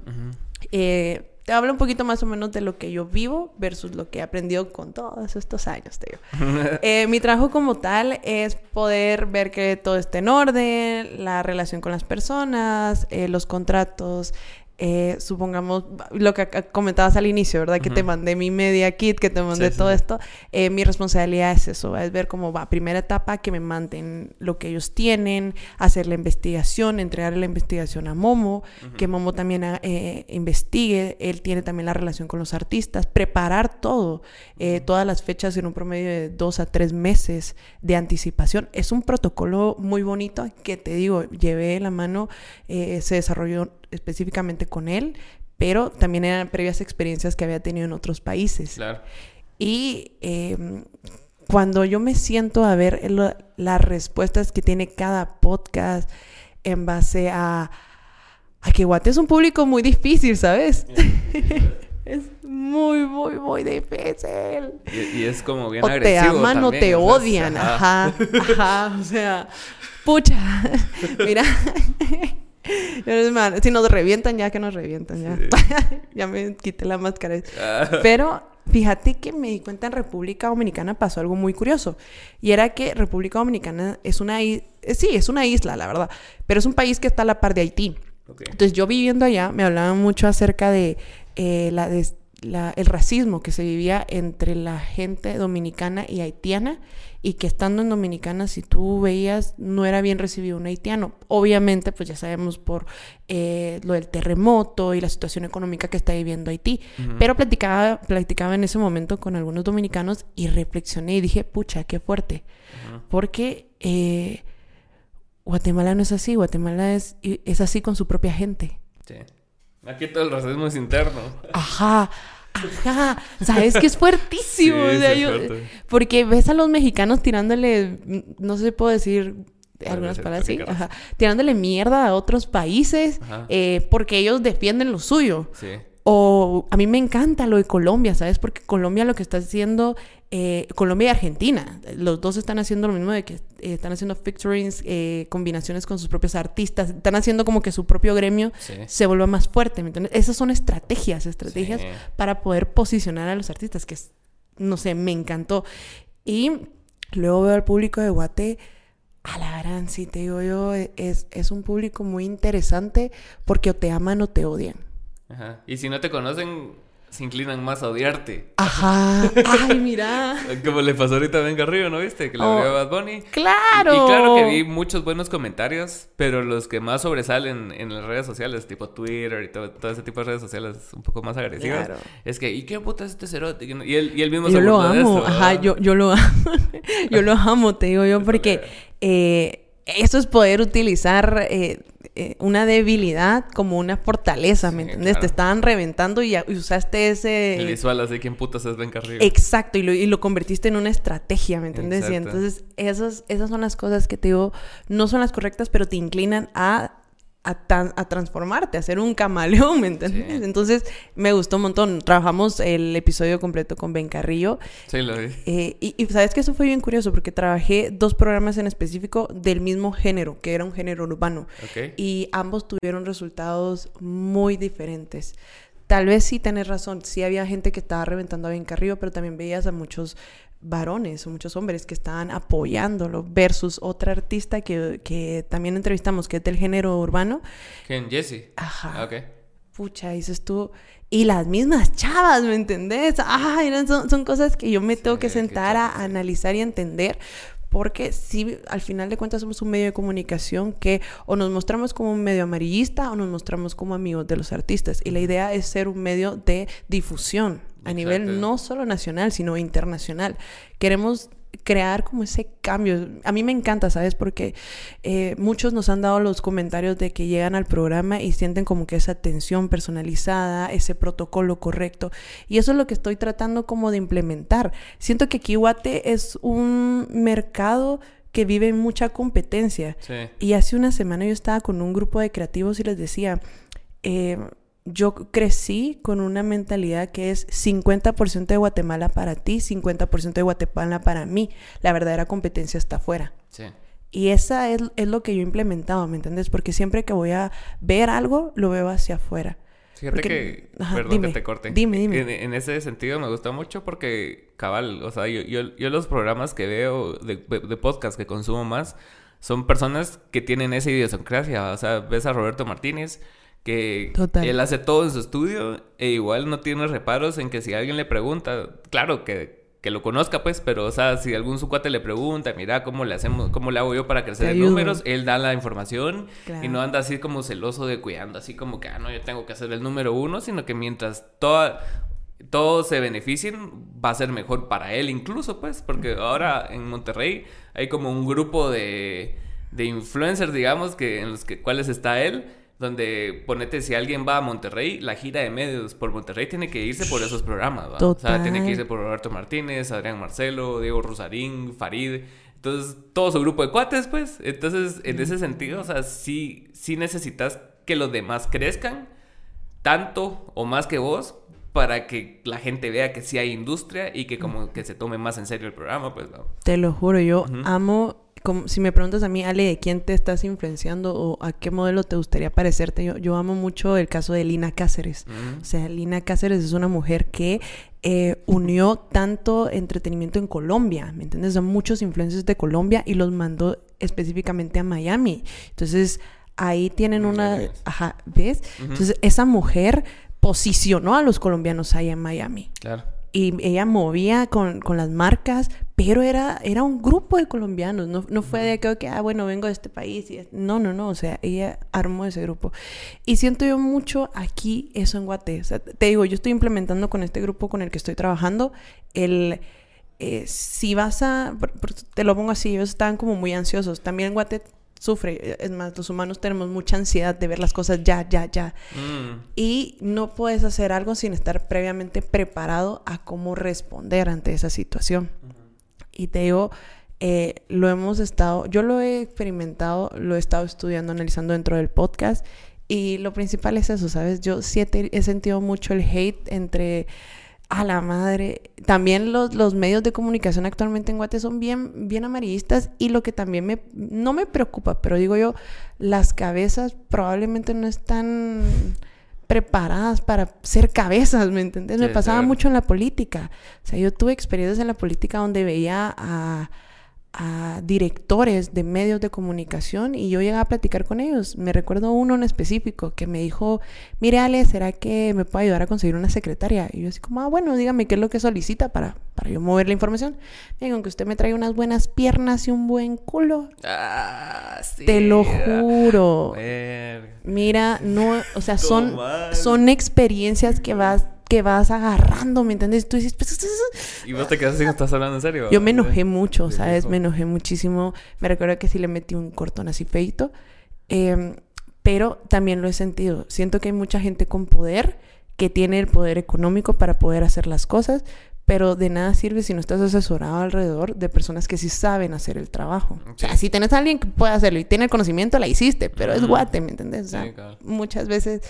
eh, te hablo un poquito más o menos de lo que yo vivo versus lo que he aprendido con todos estos años, te digo. Eh, mi trabajo como tal es poder ver que todo esté en orden, la relación con las personas, los contratos, eh, supongamos, lo que comentabas al inicio, ¿verdad? Que te mandé mi media kit, que te mandé todo esto. Eh, mi responsabilidad es eso, es ver cómo va. Primera etapa, que me manden lo que ellos tienen, hacer la investigación, entregar la investigación a Momo, que Momo también eh, investigue. Él tiene también la relación con los artistas, preparar todo, todas las fechas en un promedio de dos a tres meses de anticipación. Es un protocolo muy bonito que te digo, llevé la mano, se desarrolló específicamente con él, pero también eran previas experiencias que había tenido en otros países. Claro. Y em, cuando yo me siento a ver las respuestas que tiene cada podcast en base a, a que Guate es un público muy difícil, ¿sabes? es muy, muy, muy difícil. Y, es como bien o Te aman o te odian, ajá, ajá, o sea, pucha, mira. si nos revientan, ya que nos revientan, ya. ya me quité la máscara. Ah. Pero fíjate que me di cuenta en República Dominicana pasó algo muy curioso. Y era que República Dominicana es una isla, eh, sí, es una isla, la verdad. Pero es un país que está a la par de Haití. Entonces yo viviendo allá me hablaban mucho acerca de eh, la, el racismo que se vivía entre la gente dominicana y haitiana y que estando en Dominicana, si tú veías, no era bien recibido un haitiano. Obviamente, pues ya sabemos por eh, lo del terremoto y la situación económica que está viviendo Haití. Pero platicaba, platicaba en ese momento con algunos dominicanos y reflexioné y dije, pucha, qué fuerte. Porque eh, Guatemala no es así, Guatemala es, es así con su propia gente. Sí. Aquí todo el racismo es interno. Ajá. Ajá, sabes que es fuertísimo. porque ves a los mexicanos tirándole, no sé, puedo decir, algunas palabras así, tirándole mierda a otros países eh, porque ellos defienden lo suyo. Sí. O a mí me encanta lo de Colombia, ¿sabes? Porque Colombia lo que está haciendo, eh, Colombia y Argentina, los dos están haciendo lo mismo de que eh, están haciendo featurings, eh, combinaciones con sus propios artistas, están haciendo como que su propio gremio se vuelva más fuerte, ¿me entiendes? Esas son estrategias, estrategias para poder posicionar a los artistas, que no sé, me encantó. Y luego veo al público de Guate a la gran, sí te digo yo, es, es un público muy interesante porque o te aman o te odian. Ajá. Y si no te conocen, se inclinan más a odiarte. Ajá. Ay, mira. Como le pasó ahorita a Ben Garrido, ¿no viste? Que le oh, a Bad Bunny. ¡Claro! Y, claro que vi muchos buenos comentarios, pero los que más sobresalen en las redes sociales, tipo Twitter y todo, ese tipo de redes sociales un poco más agresivas, es que, ¿y qué puta es este cerote? Y él, y él mismo yo lo amo. Ajá, yo, yo lo amo. yo lo amo, te digo yo, porque eh, eso es poder utilizar... Eh, eh, una debilidad como una fortaleza, ¿me entiendes? Te estaban reventando y, usaste ese... El visual así, ¿quién putas es Ben Carrillo? Exacto, y lo, y lo convertiste en una estrategia, ¿me entiendes? Y entonces esas, esas son las cosas que te digo, no son las correctas, pero te inclinan a a, transformarte, a ser un camaleón, ¿me entiendes? Entonces me gustó un montón. Trabajamos el episodio completo con Ben Carrillo. Sí, lo vi. Eh, y, sabes que eso fue bien curioso porque trabajé dos programas en específico del mismo género, que era un género urbano. Y ambos tuvieron resultados muy diferentes. Tal vez sí tenés razón, sí había gente que estaba reventando a Ben Carrillo, pero también veías a muchos varones o muchos hombres que estaban apoyándolo versus otra artista que, que también entrevistamos que es del género urbano. ¿Quién? Jesse. Ajá. Ah, ok. Pucha, dices tú. Y las mismas chavas, ¿me entendés? Ay, son, son cosas que yo me tengo que sentar a analizar y entender porque si al final de cuentas somos un medio de comunicación que o nos mostramos como un medio amarillista o nos mostramos como amigos de los artistas. Y la idea es ser un medio de difusión a nivel no solo nacional, sino internacional. Queremos crear como ese cambio. A mí me encanta, ¿sabes? Porque eh, muchos nos han dado los comentarios de que llegan al programa y sienten como que esa atención personalizada, ese protocolo correcto. Y eso es lo que estoy tratando como de implementar. Siento que Kiwate es un mercado que vive en mucha competencia. Y hace una semana yo estaba con un grupo de creativos y les decía, eh, yo crecí con una mentalidad que es 50% de Guatemala para ti, 50% de Guatemala para mí. La verdadera competencia está afuera. Sí. Y esa es, lo que yo he implementado, ¿me entiendes? Porque siempre que voy a ver algo, lo veo hacia afuera. Fíjate que, perdón que te corte. Dime, dime. En, ese sentido me gusta mucho porque, cabal, o sea, yo, yo, los programas que veo de, de podcast que consumo más son personas que tienen esa idiosincrasia. O sea, ves a Roberto Martínez que él hace todo en su estudio e igual no tiene reparos en que si alguien le pregunta, claro que, que lo conozca pues, pero o sea, si algún su cuate le pregunta, mira cómo le hacemos, cómo le hago yo para crecer en números, él da la información y no anda así como celoso de cuidando, así como que, ah, no, yo tengo que hacer el número uno, sino que mientras toda, todos se beneficien, va a ser mejor para él incluso, pues, porque ahora en Monterrey hay como un grupo de, de influencers, digamos, que en los que, cuales está él, donde ponete si alguien va a Monterrey, la gira de medios por Monterrey tiene que irse por esos programas, ¿va? O sea, tiene que irse por Roberto Martínez, Adrián Marcelo, Diego Rosarín, Farid, entonces todo su grupo de cuates, pues, entonces en ese sentido, o sea, sí, sí necesitas que los demás crezcan tanto o más que vos para que la gente vea que sí hay industria y que como que se tome más en serio el programa, pues. ¿no? Te lo juro, yo amo si me preguntas a mí, Ale, ¿de quién te estás influenciando o a qué modelo te gustaría parecerte? Yo, yo amo mucho el caso de Lina Cáceres. Mm. O sea, Lina Cáceres es una mujer que eh, unió tanto entretenimiento en Colombia, ¿me entiendes? Son muchos influencers de Colombia y los mandó específicamente a Miami. Entonces, ahí tienen una... Ajá, ¿ves? Entonces, esa mujer posicionó a los colombianos ahí en Miami. Claro y ella movía con, con, las marcas, pero era, era un grupo de colombianos, no, no fue de que, ah, bueno, vengo de este país. Y no, no, no, o sea, ella armó ese grupo. Y siento yo mucho aquí eso en Guate. O sea, te digo, yo estoy implementando con este grupo con el que estoy trabajando el... Eh, si vas a, te lo pongo así, ellos están como muy ansiosos. También en Guate sufre. Es más, los humanos tenemos mucha ansiedad de ver las cosas ya, ya, ya. Mm. Y no puedes hacer algo sin estar previamente preparado a cómo responder ante esa situación. Y te digo, eh, lo hemos estado, yo lo he experimentado, lo he estado estudiando, analizando dentro del podcast y lo principal es eso, ¿sabes? Yo sí he, sentido mucho el hate entre a la madre. También los, los, medios de comunicación actualmente en Guate son bien, bien amarillistas y lo que también me, no me preocupa, pero digo yo, las cabezas probablemente no están preparadas para ser cabezas, ¿me entiendes? me pasaba mucho en la política. O sea, yo tuve experiencias en la política donde veía a a directores de medios de comunicación y yo llegué a platicar con ellos. Me recuerdo uno en específico que me dijo, mire Ale, ¿será que me puede ayudar a conseguir una secretaria? Y yo así como, ah, bueno, dígame qué es lo que solicita para, para yo mover la información. Digo, que usted me traiga unas buenas piernas y un buen culo. Ah, sí. Te lo juro. Mira, no, o sea, son, son experiencias que vas que vas agarrando, ¿me entiendes? Tú dices, pues, Y vos te quedas así, ¿estás hablando en serio? Yo me enojé mucho, ¿sabes? Me enojé muchísimo. Me recuerdo que sí le metí un cortón así feito. Em, pero también lo he sentido. Siento que hay mucha gente con poder que tiene el poder económico para poder hacer las cosas, pero de nada sirve si no estás asesorado alrededor de personas que sí saben hacer el trabajo. O sea, si tienes a alguien que puede hacerlo y tiene el conocimiento, la hiciste, pero es guate, ¿me entiendes? O sea, muchas veces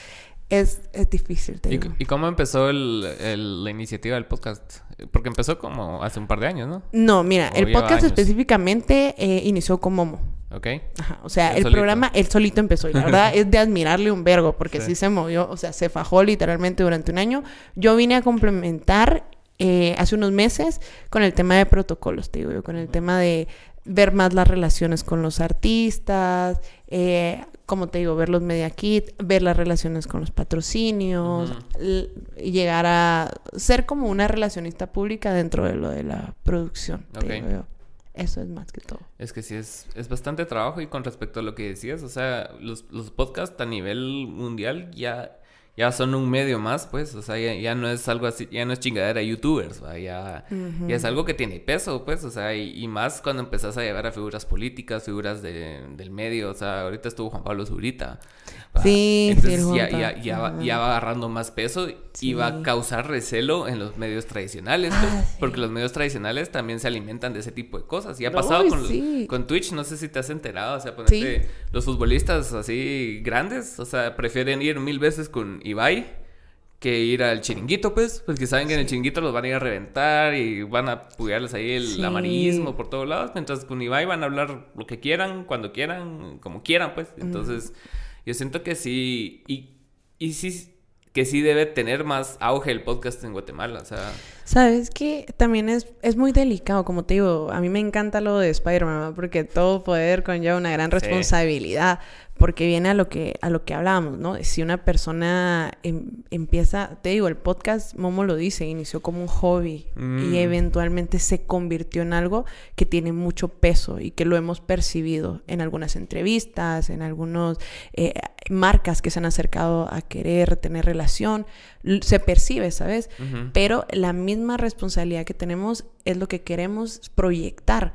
es, es difícil. Te ¿Y, cómo empezó el, la iniciativa del podcast? Porque empezó como hace un par de años, ¿no? No, mira, el podcast específicamente eh, inició con Momo. Ok. Ajá, o sea, el, programa, él solito empezó. Y la verdad es de admirarle un vergo, porque sí. se movió, o sea, se fajó literalmente durante un año. Yo vine a complementar eh, hace unos meses con el tema de protocolos, te digo yo, con el tema de ver más las relaciones con los artistas, eh, como te digo, ver los media kit, ver las relaciones con los patrocinios, llegar a ser como una relacionista pública dentro de lo de la producción. Eso es más que todo. Es que sí, es, es bastante trabajo y con respecto a lo que decías, o sea, los, los podcasts a nivel mundial ya ya son un medio más, pues, o sea, ya, no es algo así, ya no es chingadera de youtubers, ya, ya es algo que tiene peso, pues, o sea, y, más cuando empezás a llevar a figuras políticas, figuras de, del medio, o sea, ahorita estuvo Juan Pablo Zurita. Sí, Entonces ya, ya, ya, va, ya, va, agarrando más peso y va a causar recelo en los medios tradicionales, pues, ah, porque los medios tradicionales también se alimentan de ese tipo de cosas. Y ha pasado con, con, Twitch, no sé si te has enterado, o sea, ponerte los futbolistas así grandes, o sea, prefieren ir mil veces con Ibai que ir al chiringuito, pues, porque saben que en el chiringuito los van a ir a reventar y van a apoyarles ahí el amarillismo por todos lados, mientras con Ibai van a hablar lo que quieran, cuando quieran, como quieran, pues. Entonces, yo siento que sí, y, y sí que sí debe tener más auge el podcast en Guatemala, o sea... Sabes que también es, es muy delicado, como te digo, a mí me encanta lo de Spider-Man, porque todo poder conlleva una gran responsabilidad porque viene a lo que a lo que hablábamos, ¿no? Si una persona em, empieza, te digo, el podcast Momo lo dice, inició como un hobby y mm. eventualmente se convirtió en algo que tiene mucho peso y que lo hemos percibido en algunas entrevistas, en algunas eh, marcas que se han acercado a querer tener relación, se percibe, ¿sabes? Pero la misma responsabilidad que tenemos es lo que queremos proyectar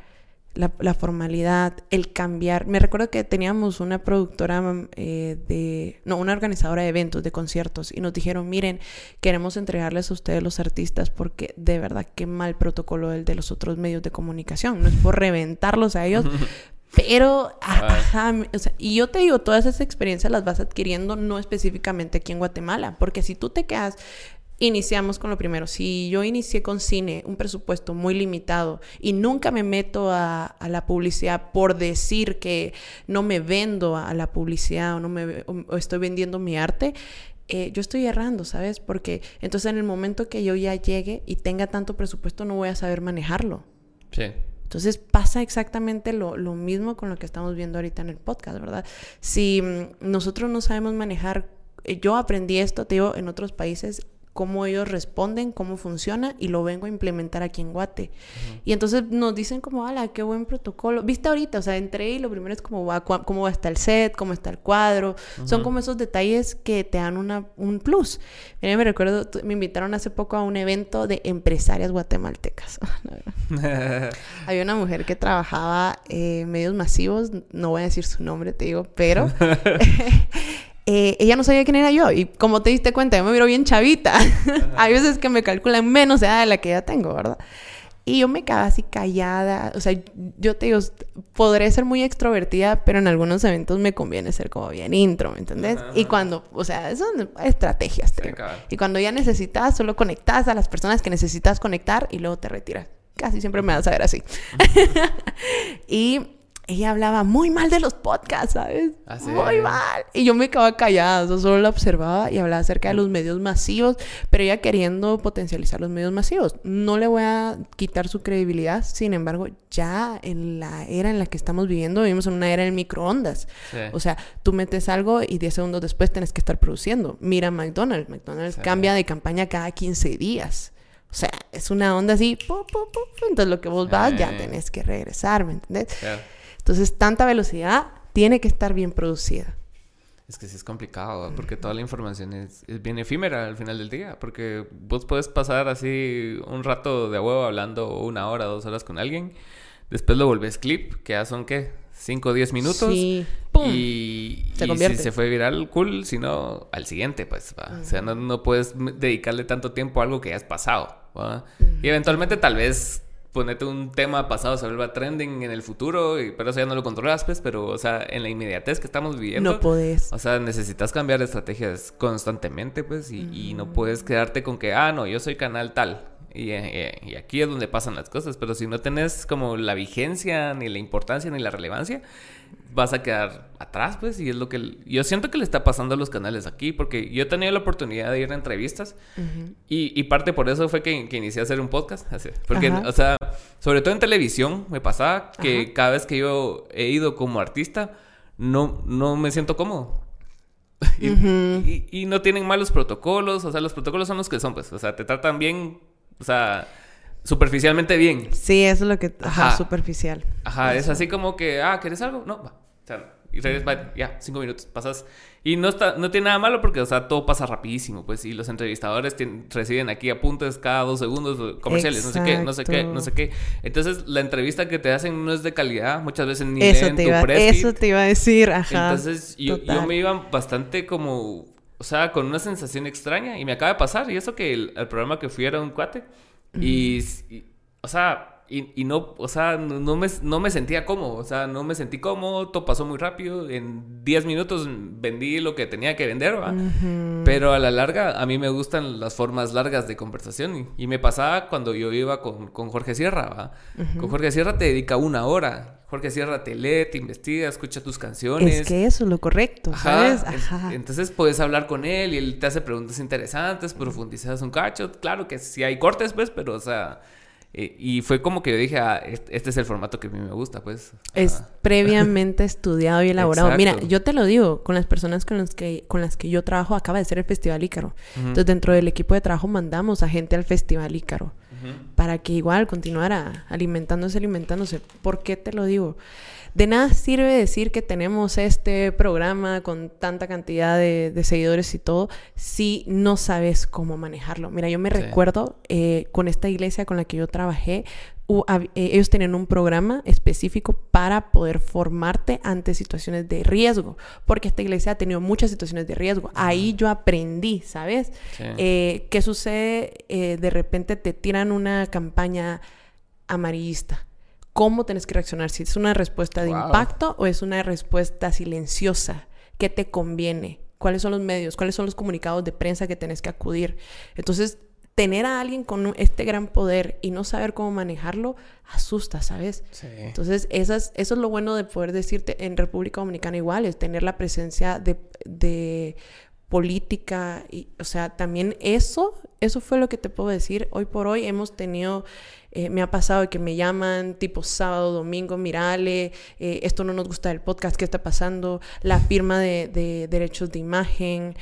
la, formalidad, el cambiar. Me recuerdo que teníamos una productora eh, de, no, una organizadora de eventos, de conciertos, y nos dijeron, miren, queremos entregarles a ustedes los artistas porque de verdad qué mal protocolo el de los otros medios de comunicación. No es por reventarlos a ellos. Pero, ajá, o sea, y yo te digo, todas esas experiencias las vas adquiriendo no específicamente aquí en Guatemala, porque si tú te quedas iniciamos con lo primero. Si yo inicié con cine, un presupuesto muy limitado y nunca me meto a, la publicidad por decir que no me vendo a la publicidad o no me estoy vendiendo mi arte, eh, yo estoy errando, ¿sabes? Porque entonces en el momento que yo ya llegue y tenga tanto presupuesto no voy a saber manejarlo. Sí. Entonces pasa exactamente lo, lo, mismo con lo que estamos viendo ahorita en el podcast, ¿verdad? Si mm, nosotros no sabemos manejar, eh, yo aprendí esto, te digo, en otros países cómo ellos responden, cómo funciona y lo vengo a implementar aquí en Guate. Y entonces nos dicen como, ala, qué buen protocolo. Viste ahorita, o sea, entré y lo primero es cómo va, cómo va el set, cómo está el cuadro. Son como esos detalles que te dan una, un plus. Mira, me recuerdo, me invitaron hace poco a un evento de empresarias guatemaltecas. Había una mujer que trabajaba en medios masivos, no voy a decir su nombre, te digo, pero... Eh, ella no sabía quién era yo. Y como te diste cuenta, yo me miro bien chavita. Hay veces que me calculan menos edad de la que ya tengo, ¿verdad? Y yo me quedaba así callada. O sea, yo te digo, podré ser muy extrovertida, pero en algunos eventos me conviene ser como bien intro, ¿me entendés? Y cuando, o sea, son estrategias. y cuando ya necesitas, solo conectas a las personas que necesitas conectar y luego te retiras. Casi siempre me vas a ver así. y ella hablaba muy mal de los podcasts, ¿sabes? ¿Ah, muy mal. Y yo me quedaba callada, solo la observaba y hablaba acerca de los medios masivos, pero ella queriendo potencializar los medios masivos. No le voy a quitar su credibilidad, sin embargo, ya en la era en la que estamos viviendo, vivimos en una era del microondas. O sea, tú metes algo y 10 segundos después tienes que estar produciendo. Mira McDonald's, McDonald's cambia de campaña cada 15 días. O sea, es una onda así, entonces lo que vos vas ya tenés que regresar, ¿me entendés? Entonces, tanta velocidad tiene que estar bien producida. Es que sí es complicado, porque toda la información es, bien efímera al final del día, porque vos puedes pasar así un rato de huevo hablando una hora, dos horas con alguien, después lo volvés clip, que ya son, ¿qué? 5 o 10 minutos. Y, se convierte. si se fue viral, cool, si no, al siguiente, pues, O sea, no, no, puedes dedicarle tanto tiempo a algo que ya has pasado, Y eventualmente tal vez ponete un tema pasado se vuelva trending en el futuro, y, pero eso ya no lo controlas, pues, pero, o sea, en la inmediatez que estamos viviendo. No puedes. O sea, necesitas cambiar estrategias constantemente, pues, y, no puedes quedarte con que, ah, no, yo soy canal tal. Y, eh, y, aquí es donde pasan las cosas, pero si no tenés como la vigencia, ni la importancia, ni la relevancia, vas a quedar atrás, pues, y es lo que yo siento que le está pasando a los canales aquí, porque yo he tenido la oportunidad de ir a entrevistas y, parte por eso fue que, inicié a hacer un podcast, así, porque, o sea, sobre todo en televisión me pasaba que cada vez que yo he ido como artista, no, no me siento cómodo. y, y, no tienen malos protocolos, o sea, los protocolos son los que son, pues, o sea, te tratan bien, o sea, superficialmente bien. Sí, eso es lo que... Ajá, superficial. Ajá, es así como que, ah, ¿quieres algo? No, va. O sea, y va, ya, cinco minutos, pasas. Y no, está, no tiene nada malo porque, o sea, todo pasa rapidísimo, pues. Y los entrevistadores reciben aquí apuntes cada dos segundos, comerciales, no sé qué, no sé qué, no sé qué. Entonces, la entrevista que te hacen no es de calidad, muchas veces ni eso leen te iba, Eso te iba a decir, ajá. Entonces, yo, yo, me iba bastante como, o sea, con una sensación extraña. Y me acaba de pasar. Y eso que el, el programa que fui era un cuate y, o sea, y, no, o sea, no, me, no me sentía cómodo, o sea, no me sentí cómodo, todo pasó muy rápido, en 10 minutos vendí lo que tenía que vender, Pero a la larga, a mí me gustan las formas largas de conversación y, me pasaba cuando yo iba con, con Jorge Sierra, Con Jorge Sierra te dedica una hora. Jorge Sierra te lee, te investiga, escucha tus canciones. Es que eso es lo correcto, ¿sabes? Ajá. Entonces puedes hablar con él y él te hace preguntas interesantes, profundizas un cacho. Claro que sí hay cortes, pues, pero, o sea, eh, y fue como que yo dije, ah, este es el formato que a mí me gusta, pues. Es previamente estudiado y elaborado. Mira, yo te lo digo, con las personas con las que, con las que yo trabajo, acaba de ser el Festival Ícaro. Entonces, dentro del equipo de trabajo mandamos a gente al Festival Ícaro para que igual continuara alimentándose, alimentándose. ¿Por qué te lo digo? De nada sirve decir que tenemos este programa con tanta cantidad de, seguidores y todo si no sabes cómo manejarlo. Mira, yo me recuerdo eh, con esta iglesia con la que yo trabajé, eh, ellos tenían un programa específico para poder formarte ante situaciones de riesgo, porque esta iglesia ha tenido muchas situaciones de riesgo. Ahí yo aprendí, ¿sabes? Eh, ¿Qué sucede? de repente te tiran una campaña amarillista cómo tienes que reaccionar, si es una respuesta de impacto o es una respuesta silenciosa, ¿qué te conviene? ¿Cuáles son los medios? ¿Cuáles son los comunicados de prensa que tienes que acudir? Entonces, tener a alguien con este gran poder y no saber cómo manejarlo, asusta, ¿sabes? Entonces, esas, eso es lo bueno de poder decirte en República Dominicana igual, es tener la presencia de, de política, y, o sea, también eso, eso fue lo que te puedo decir. Hoy por hoy hemos tenido eh, me ha pasado que me llaman tipo sábado, domingo, mirale, eh, esto no nos gusta del podcast, ¿qué está pasando? La firma de, derechos de imagen,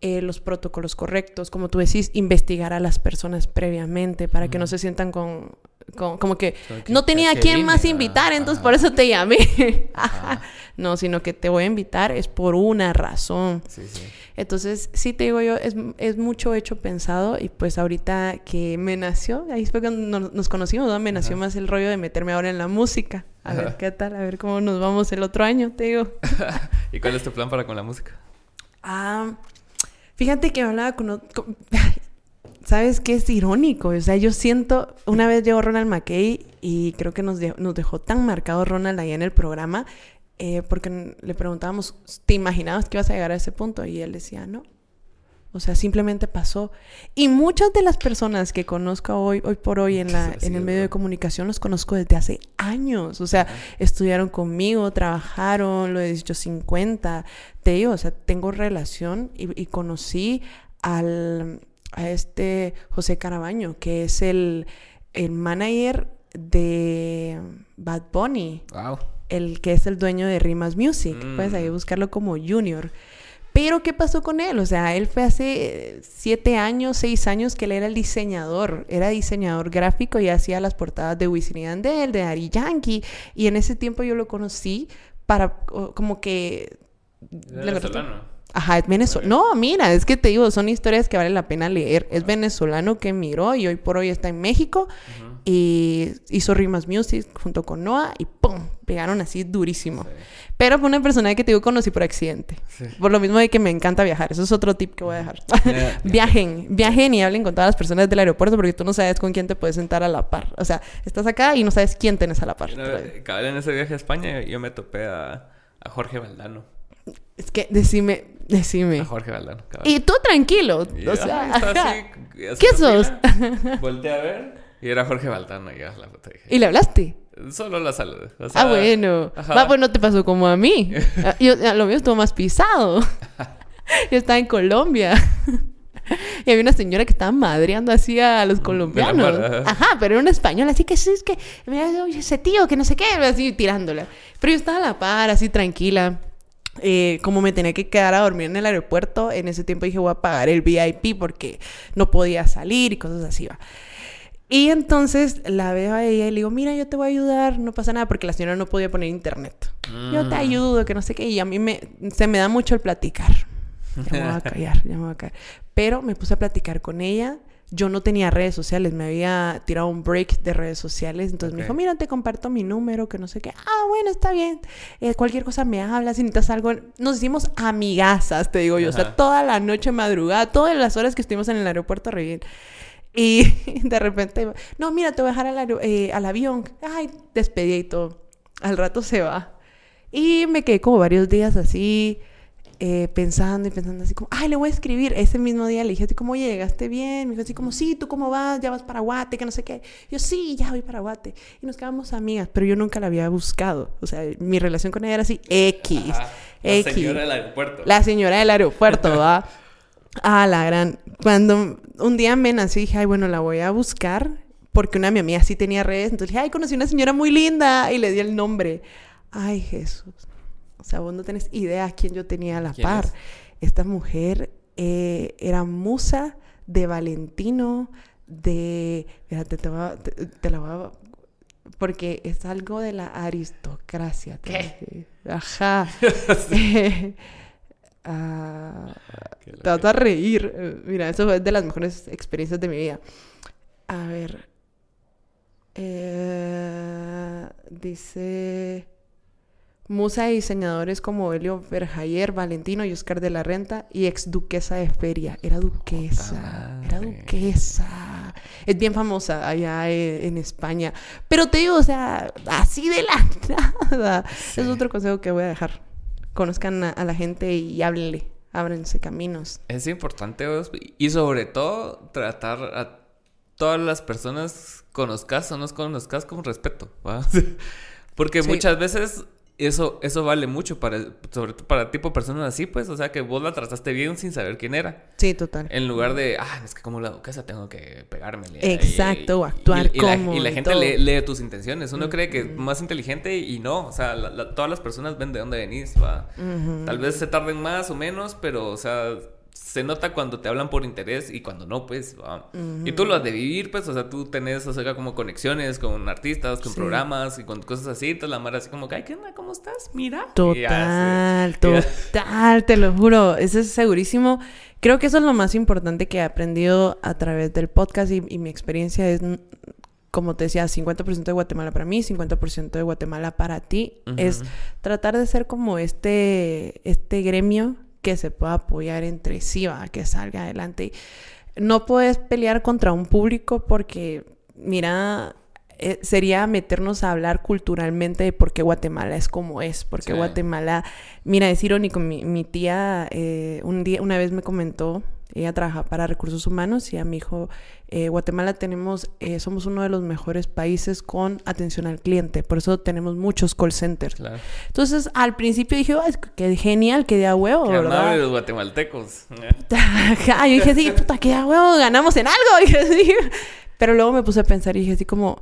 eh, los protocolos correctos, como tú decís, investigar a las personas previamente para que no se sientan con, como que no tenía a quién más invitar, entonces por eso te llamé. no, sino que te voy a invitar es por una razón. Sí, sí. Entonces, sí te digo yo, es, mucho hecho pensado y pues ahorita que me nació, ahí fue cuando nos, conocimos, ¿no? me nació más el rollo de meterme ahora en la música. A ver qué tal, a ver cómo nos vamos el otro año, te digo. ¿Y cuál es tu plan para con la música? Ah, fíjate que hablaba con, ¿sabes qué es irónico? O sea, yo siento, una vez llegó Ronald McKay y creo que nos, nos dejó tan marcado Ronald ahí en el programa, eh, porque le preguntábamos, ¿te imaginabas que ibas a llegar a ese punto? Y él decía, no. O sea, simplemente pasó. Y muchas de las personas que conozco hoy, hoy por hoy en, la, en el medio de comunicación los conozco desde hace años. O sea, estudiaron conmigo, trabajaron, lo de 1850. Te digo, o sea, tengo relación y, y conocí al, a este José Carabaño, que es el, el manager de Bad Bunny. Wow. El que es el dueño de Rimas Music. Puedes ahí mm. buscarlo como Junior. Pero, ¿qué pasó con él? O sea, él fue hace siete años, seis años que él era el diseñador. Era diseñador gráfico y hacía las portadas de Wisin y Andel, de Ari Yankee. Y en ese tiempo yo lo conocí para como que... Venezolano. Ajá, es venezolano. No, mira, es que te digo, son historias que vale la pena leer. Es venezolano que miró y hoy por hoy está en México y hizo Rimas Music junto con Noah y ¡pum! Pegaron así durísimo. Pero fue una persona que te digo conocí por accidente. Por lo mismo de que me encanta viajar. Eso es otro tip que voy a dejar. viajen, viajen y hablen con todas las personas del aeropuerto porque tú no sabes con quién te puedes sentar a la par. O sea, estás acá y no sabes quién tienes a la par. Cada en ese viaje a España yo me topé a, a Jorge Valdano. Es que decime, decime. A Jorge Valdano. Y tú tranquilo. o sea, así, ¿qué sos? Volté a ver y era Jorge Valdano y la foto. ¿Y le hablaste? Solo la salud. ah, bueno. Va, pues no te pasó como a mí. Ah, yo, lo mío estuvo más pisado. yo estaba en Colombia. y había una señora que estaba madreando así a los colombianos. Ajá, pero era una española, así que sí, es que, oye, ese tío, que no sé qué, así tirándola. Pero yo estaba a la par, así tranquila. Eh, como me tenía que quedar a dormir en el aeropuerto, en ese tiempo dije voy a pagar el VIP porque no podía salir y cosas así. Va. Y entonces la veo a ella y le digo, mira, yo te voy a ayudar, no pasa nada, porque la señora no podía poner internet. Yo te mm. ayudo, que no sé qué, y a mí me, se me da mucho el platicar. Ya me voy a callar, ya me voy a callar. Pero me puse a platicar con ella yo no tenía redes sociales, me había tirado un break de redes sociales, entonces me dijo, mira, te comparto mi número, que no sé qué, ah, bueno, está bien, eh, cualquier cosa me hablas, si necesitas algo, nos hicimos amigazas, te digo yo, o sea, toda la noche madrugada, todas las horas que estuvimos en el aeropuerto, re bien. Y de repente, no, mira, te voy a dejar al, eh, al avión, ay, despedí y todo, al rato se va. Y me quedé como varios días así, eh, pensando y pensando así como, ay, le voy a escribir. Ese mismo día le dije así como, oye, llegaste bien. Me dijo así como, sí, ¿tú cómo vas? ¿Ya vas para Guate? Que no sé qué. Yo, sí, ya voy para Guate. Y nos quedamos amigas, pero yo nunca la había buscado. O sea, mi relación con ella era así, X. la señora del aeropuerto. La señora del aeropuerto, ¿va? ah, la gran. Cuando un día me nací, dije, ay, bueno, la voy a buscar. Porque una de mis amigas sí tenía redes. Entonces dije, ay, conocí una señora muy linda. Y le di el nombre. Ay, Jesús. Sea, vos no tenés idea a quién yo tenía a la par. Esta mujer eh, era musa de Valentino, de... Fíjate, te, la voy a... Porque es algo de la aristocracia. ¿Qué? Ajá. Ah, te vas a reír. Mira, eso es de las mejores experiencias de mi vida. A ver. Eh, dice... Musa de diseñadores como Helio Verjayer, Valentino y Oscar de la Renta y ex duquesa de Feria. Era duquesa, era duquesa. Es bien famosa allá e, en España. Pero te digo, o sea, así de la nada. Es otro consejo que voy a dejar. Conozcan a, la gente y háblenle, ábrense caminos. Es importante y sobre todo tratar a todas las personas conozcas o no conozcas con respeto. Porque muchas veces eso, eso vale mucho para, sobre todo para tipo personas así, pues, o sea, que vos la trataste bien sin saber quién era. Sí, total. En lugar de, ah, es que como la duquesa tengo que pegarme. Exacto, actuar como. y la gente lee, tus intenciones. Uno cree que es más inteligente y no, o sea, todas las personas ven de dónde venís, va. Tal vez se tarden más o menos, pero, o sea, se nota cuando te hablan por interés y cuando no, pues, Y tú lo has de vivir, pues, o sea, tú tenés, o sea, como conexiones con artistas, con programas y con cosas así, entonces la madre así como, ay, ¿qué onda? ¿Cómo estás? Mira. Total, total, te lo juro, eso es segurísimo. Creo que eso es lo más importante que he aprendido a través del podcast y, mi experiencia es, como te decía, 50% de Guatemala para mí, 50% de Guatemala para ti. Es tratar de ser como este, este gremio que se pueda apoyar entre sí, va, que salga adelante. no puedes pelear contra un público porque, mira, eh, sería meternos a hablar culturalmente de por qué Guatemala es como es, porque Guatemala, mira, es irónico, mi, mi tía eh, un día, una vez me comentó, ella trabaja para recursos humanos y a mi hijo, eh, Guatemala tenemos, eh, somos uno de los mejores países con atención al cliente, por eso tenemos muchos call centers. Entonces, al principio dije, oh, qué genial, que de a huevo, qué ¿verdad? los guatemaltecos. yo dije, sí, puta, que de a huevo, ganamos en algo. Pero luego me puse a pensar y dije así como,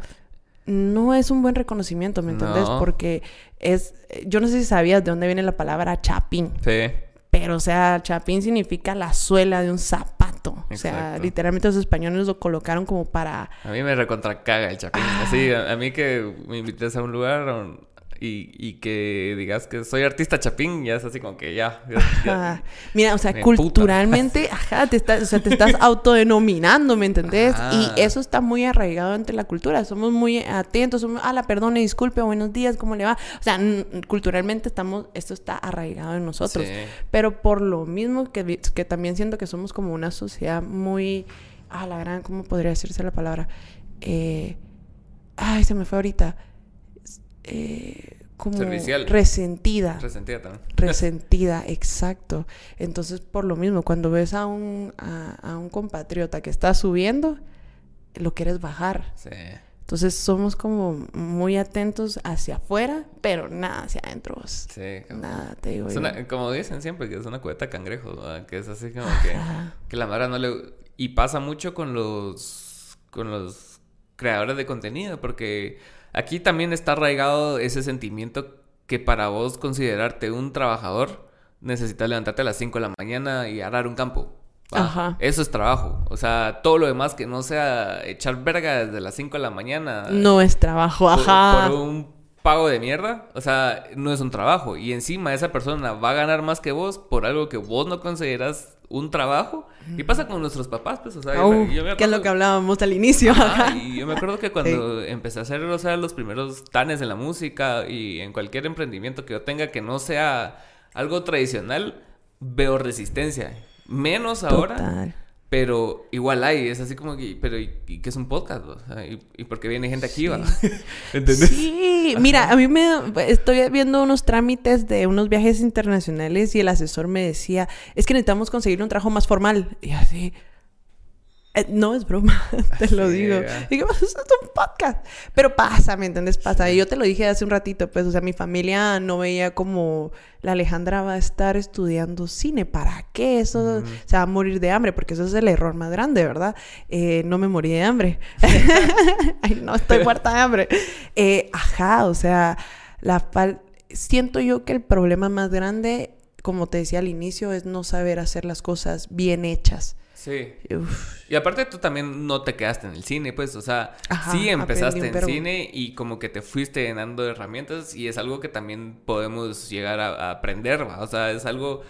no es un buen reconocimiento, ¿me entendés? Porque es, yo no sé si sabías de dónde viene la palabra chapín. Sí. Pero, o sea, chapín significa la suela de un zapato. O sea, literalmente los españoles lo colocaron como para... A mí me recontracaga el chapín. Así, a, a, mí que me invites a un lugar y, que digas que soy artista chapín, ya es así como que ya. Mira, o sea, culturalmente, ajá, te estás, o sea, te estás autodenominando, ¿me entendés? Y eso está muy arraigado entre la cultura. Somos muy atentos, somos, ah, la perdone, disculpe, buenos días, ¿cómo le va? O sea, culturalmente estamos, esto está arraigado en nosotros. Pero por lo mismo que, que también siento que somos como una sociedad muy, ah, la gran, ¿cómo podría decirse la palabra? Eh, ay, se me fue ahorita eh, como resentida. Resentida también. Resentida, exacto. Entonces, por lo mismo, cuando ves a un, a, un compatriota que está subiendo, lo quieres bajar. Sí. Entonces somos como muy atentos hacia afuera, pero nada hacia adentro. Sí. Nada, te digo. como dicen siempre, que es una cubeta cangrejo, que es así como que, que la madre no le... Y pasa mucho con los, con los creadores de contenido, porque Aquí también está arraigado ese sentimiento que para vos considerarte un trabajador necesitas levantarte a las 5 de la mañana y arar un campo. Ajá. Eso es trabajo. O sea, todo lo demás que no sea echar verga desde las 5 de la mañana. No es trabajo, ajá. Por un pago de mierda. O sea, no es un trabajo. Y encima esa persona va a ganar más que vos por algo que vos no consideras un trabajo. Y pasa con nuestros papás, pues, o sea, yo me acuerdo... que es lo que hablábamos al inicio. y yo me acuerdo que cuando empecé a hacer, o sea, los primeros tanes en la música y en cualquier emprendimiento que yo tenga que no sea algo tradicional, veo resistencia. Menos ahora. Pero igual hay, es así como que, pero ¿y, qué es un podcast? ¿Y, y por qué viene gente aquí? ¿va? ¿Entendés? Sí, mira, a mí me estoy viendo unos trámites de unos viajes internacionales y el asesor me decía, es que necesitamos conseguir un trabajo más formal. Y así, eh, no es broma, te lo digo. Y es un podcast. Pero pasa, ¿me entiendes? Pasa. Y yo te lo dije hace un ratito, pues, o sea, mi familia no veía como la Alejandra va a estar estudiando cine. ¿Para qué? Eso se va a morir de hambre, porque eso es el error más grande, ¿verdad? Eh, no me morí de hambre. Ay, no, estoy muerta de hambre. Eh, ajá, o sea, la fal siento yo que el problema más grande, como te decía al inicio, es no saber hacer las cosas bien hechas. Sí. Y aparte tú también no te quedaste en el cine, pues, o sea, sí empezaste en cine y como que te fuiste de herramientas y es algo que también podemos llegar a, aprender, o sea, es algo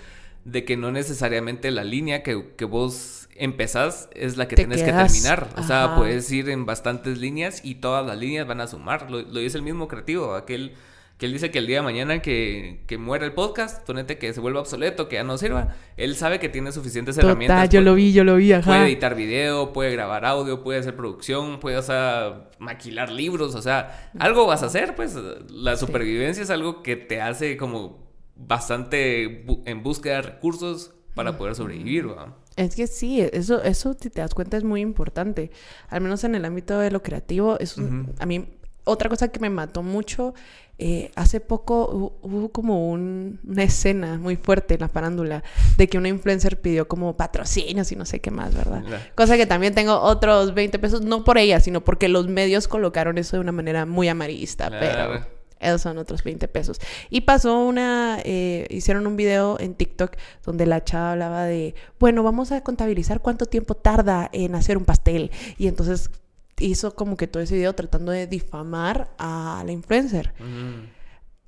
de que no necesariamente la línea que, vos empezás es la que tienes que terminar, o sea, puedes ir en bastantes líneas y todas las líneas van a sumar, lo, lo dice el mismo creativo, aquel que él dice que el día de mañana que, que muera el podcast, ponete que se vuelva obsoleto, que ya no sirva, él sabe que tiene suficientes Total, herramientas. yo lo vi, yo lo vi, ajá. Puede editar video, puede grabar audio, puede hacer producción, puede, o sea, maquilar libros, o sea, algo vas a hacer, pues la supervivencia es algo que te hace como bastante en búsqueda de recursos para poder sobrevivir. Es que sí, eso, eso si te das cuenta es muy importante. Al menos en el ámbito de lo creativo, es a mí otra cosa que me mató mucho, eh, hace poco hubo como una escena muy fuerte en la farándula de que una influencer pidió como patrocinios y no sé qué más, ¿verdad? Cosa que también tengo otros 20 pesos, no por ella, sino porque los medios colocaron eso de una manera muy amarillista, pero esos son otros 20 pesos. Y pasó una, eh, hicieron un video en TikTok donde la chava hablaba de, bueno, vamos a contabilizar cuánto tiempo tarda en hacer un pastel. Y entonces hizo como que todo ese video tratando de difamar a la influencer.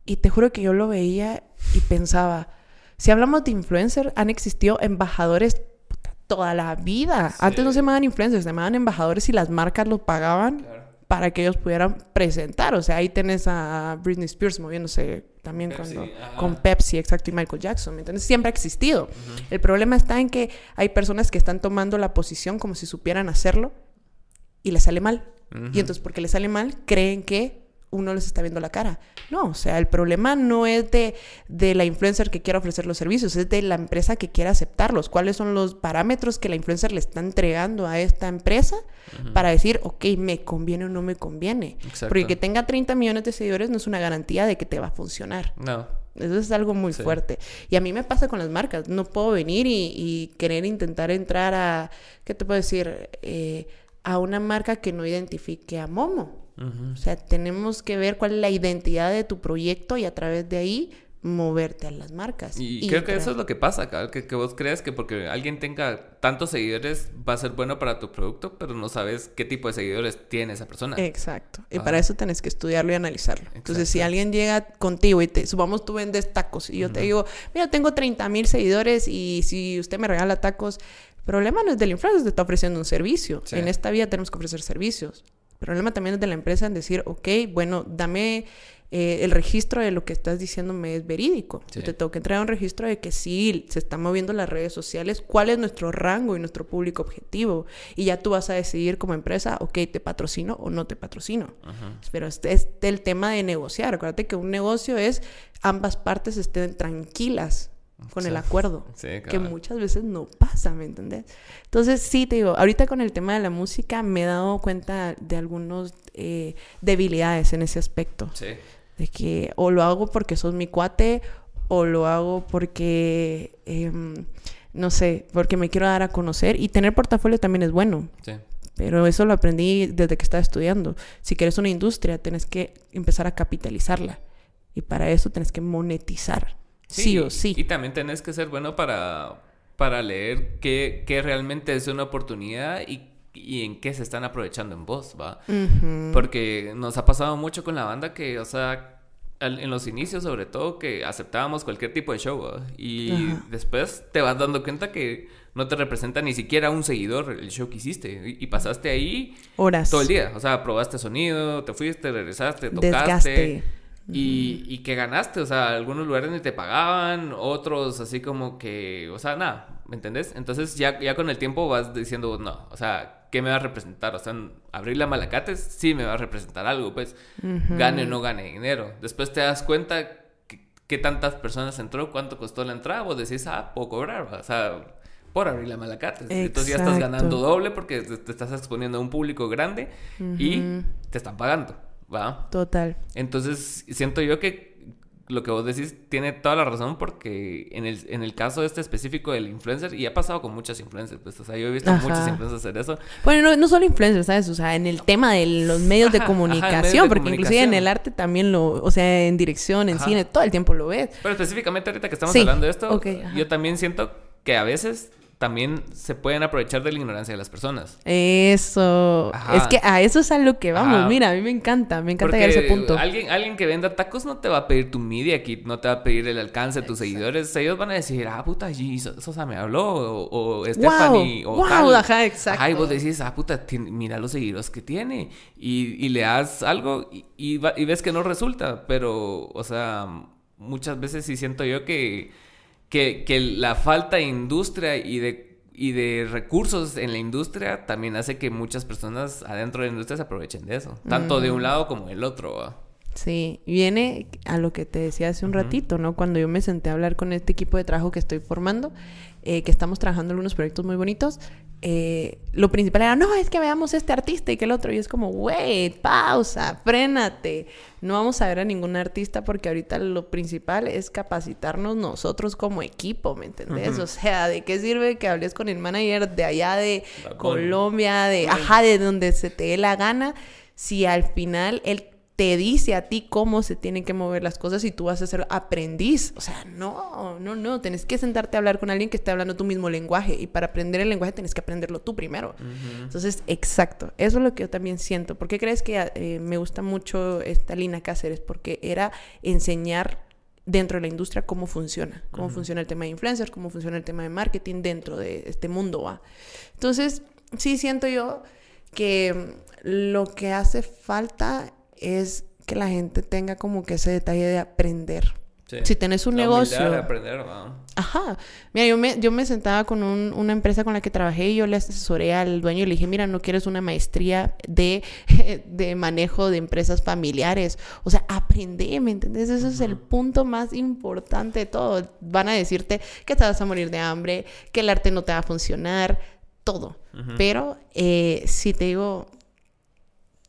Y te juro que yo lo veía y pensaba, si hablamos de influencer, han existido embajadores toda la vida. Antes no se llamaban influencers, se llamaban embajadores y las marcas los pagaban para que ellos pudieran presentar. O sea, ahí tenés a Britney Spears moviéndose también cuando con Pepsi, exacto, y Michael Jackson, ¿me entiendes? Siempre ha existido. El problema está en que hay personas que están tomando la posición como si supieran hacerlo y les sale mal. Y entonces porque les sale mal, creen que uno les está viendo la cara. No, o sea, el problema no es de, de, la influencer que quiera ofrecer los servicios, es de la empresa que quiera aceptarlos. ¿Cuáles son los parámetros que la influencer le está entregando a esta empresa para decir, ok, me conviene o no me conviene? Porque que tenga 30 millones de seguidores no es una garantía de que te va a funcionar. No. Eso es algo muy fuerte. Y a mí me pasa con las marcas. No puedo venir y, querer intentar entrar a, ¿qué te puedo decir? Eh, a una marca que no identifique a Momo. O sea, tenemos que ver cuál es la identidad de tu proyecto y a través de ahí moverte a las marcas. Y, creo que eso es lo que pasa, que, que, vos crees que porque alguien tenga tantos seguidores va a ser bueno para tu producto, pero no sabes qué tipo de seguidores tiene esa persona. Exacto. Y para eso tenés que estudiarlo y analizarlo. Entonces, si alguien llega contigo y te, supongamos tú vendes tacos y yo te digo, mira, tengo 30 mil seguidores y si usted me regala tacos, problema no es del influencer, te está ofreciendo un servicio. En esta vida tenemos que ofrecer servicios. El problema también es de la empresa en decir, ok, bueno, dame eh, el registro de lo que estás diciéndome es verídico. Yo te tengo que entregar un registro de que sí, se están moviendo las redes sociales, cuál es nuestro rango y nuestro público objetivo. Y ya tú vas a decidir como empresa, ok, te patrocino o no te patrocino. Pero este es el tema de negociar. Acuérdate que un negocio es ambas partes estén tranquilas con el acuerdo, que muchas veces no pasa, ¿me entendés? Entonces, sí, te digo, ahorita con el tema de la música me he dado cuenta de algunas eh, debilidades en ese aspecto. Sí. De que o lo hago porque sos mi cuate o lo hago porque, em, no sé, porque me quiero dar a conocer. Y tener portafolio también es bueno. Sí. Pero eso lo aprendí desde que estaba estudiando. Si quieres una industria, tienes que empezar a capitalizarla. Y para eso tienes que monetizar. Sí, o sí. Y también tenés que ser bueno para, para leer qué, qué realmente es una oportunidad y, y, en qué se están aprovechando en vos, ¿va? Porque nos ha pasado mucho con la banda que, o sea, en los inicios sobre todo, que aceptábamos cualquier tipo de show, ¿va? Y después te vas dando cuenta que no te representa ni siquiera un seguidor el show que hiciste. Y, pasaste ahí horas todo el día. O sea, probaste sonido, te fuiste, regresaste, tocaste. Y, y, que ganaste, o sea, algunos lugares ni te pagaban, otros así como que, o sea, nada, ¿me entendés? Entonces ya, ya con el tiempo vas diciendo, no, o sea, ¿qué me va a representar? O sea, abrir la malacates sí me va a representar algo, pues, gane o no gane dinero. Después te das cuenta qué tantas personas entró, cuánto costó la entrada, vos decís, ah, puedo cobrar, o sea, por abrir la malacates. Entonces ya estás ganando doble porque te, estás exponiendo a un público grande y te están pagando. ¿Va? Total. Entonces, siento yo que lo que vos decís tiene toda la razón porque en el, en el caso este específico del influencer, y ha pasado con muchas influencers, pues, o sea, yo he visto muchas influencers hacer eso. Bueno, no, no, solo influencers, ¿sabes? O sea, en el tema de los medios de comunicación, porque inclusive en el arte también lo, o sea, en dirección, en cine, todo el tiempo lo ves. Pero específicamente ahorita que estamos hablando de esto, yo también siento que a veces también se pueden aprovechar de la ignorancia de las personas. Eso. Es que a eso es a lo que vamos. Mira, a mí me encanta, me encanta llegar a ese punto. Alguien, alguien que venda tacos no te va a pedir tu media kit, no te va a pedir el alcance de tus seguidores. Ellos van a decir, ah, puta, Sosa me habló, o, o Stephanie, o wow, ajá, exacto. Ajá, y vos decís, ah, puta, mira los seguidores que tiene. Y, y le das algo y, y ves que no resulta. Pero, o sea, muchas veces sí siento yo que que, que la falta de industria y de, y de recursos en la industria también hace que muchas personas adentro de la industria se aprovechen de eso, tanto de un lado como del otro. Sí, viene a lo que te decía hace un ratito, ¿no? Cuando yo me senté a hablar con este equipo de trabajo que estoy formando, eh, que estamos trabajando en unos proyectos muy bonitos, eh, lo principal era, no, es que veamos este artista y que el otro. Y es como, wait, pausa, frénate. No vamos a ver a ningún artista porque ahorita lo principal es capacitarnos nosotros como equipo, ¿me entendés? O sea, ¿de qué sirve que hables con el manager de allá de Colombia, de, ajá, de donde se te dé la gana? Si al final él te dice a ti cómo se tienen que mover las cosas y tú vas a ser aprendiz. O sea, no, no, no. Tienes que sentarte a hablar con alguien que esté hablando tu mismo lenguaje. Y para aprender el lenguaje tienes que aprenderlo tú primero. Entonces, exacto. Eso es lo que yo también siento. ¿Por qué crees que eh, me gusta mucho esta Lina Cáceres? Porque era enseñar dentro de la industria cómo funciona. Cómo funciona el tema de influencers, cómo funciona el tema de marketing dentro de este mundo. ¿va? Entonces, sí siento yo que lo que hace falta es que la gente tenga como que ese detalle de aprender. Si tenés un negocio. De aprender, Ajá. Mira, yo me, yo me sentaba con una empresa con la que trabajé y yo le asesoré al dueño y le dije, mira, no quieres una maestría de, de manejo de empresas familiares. O sea, aprende, ¿me entiendes? Ese es el punto más importante de todo. Van a decirte que te vas a morir de hambre, que el arte no te va a funcionar, todo. Pero eh, si te digo,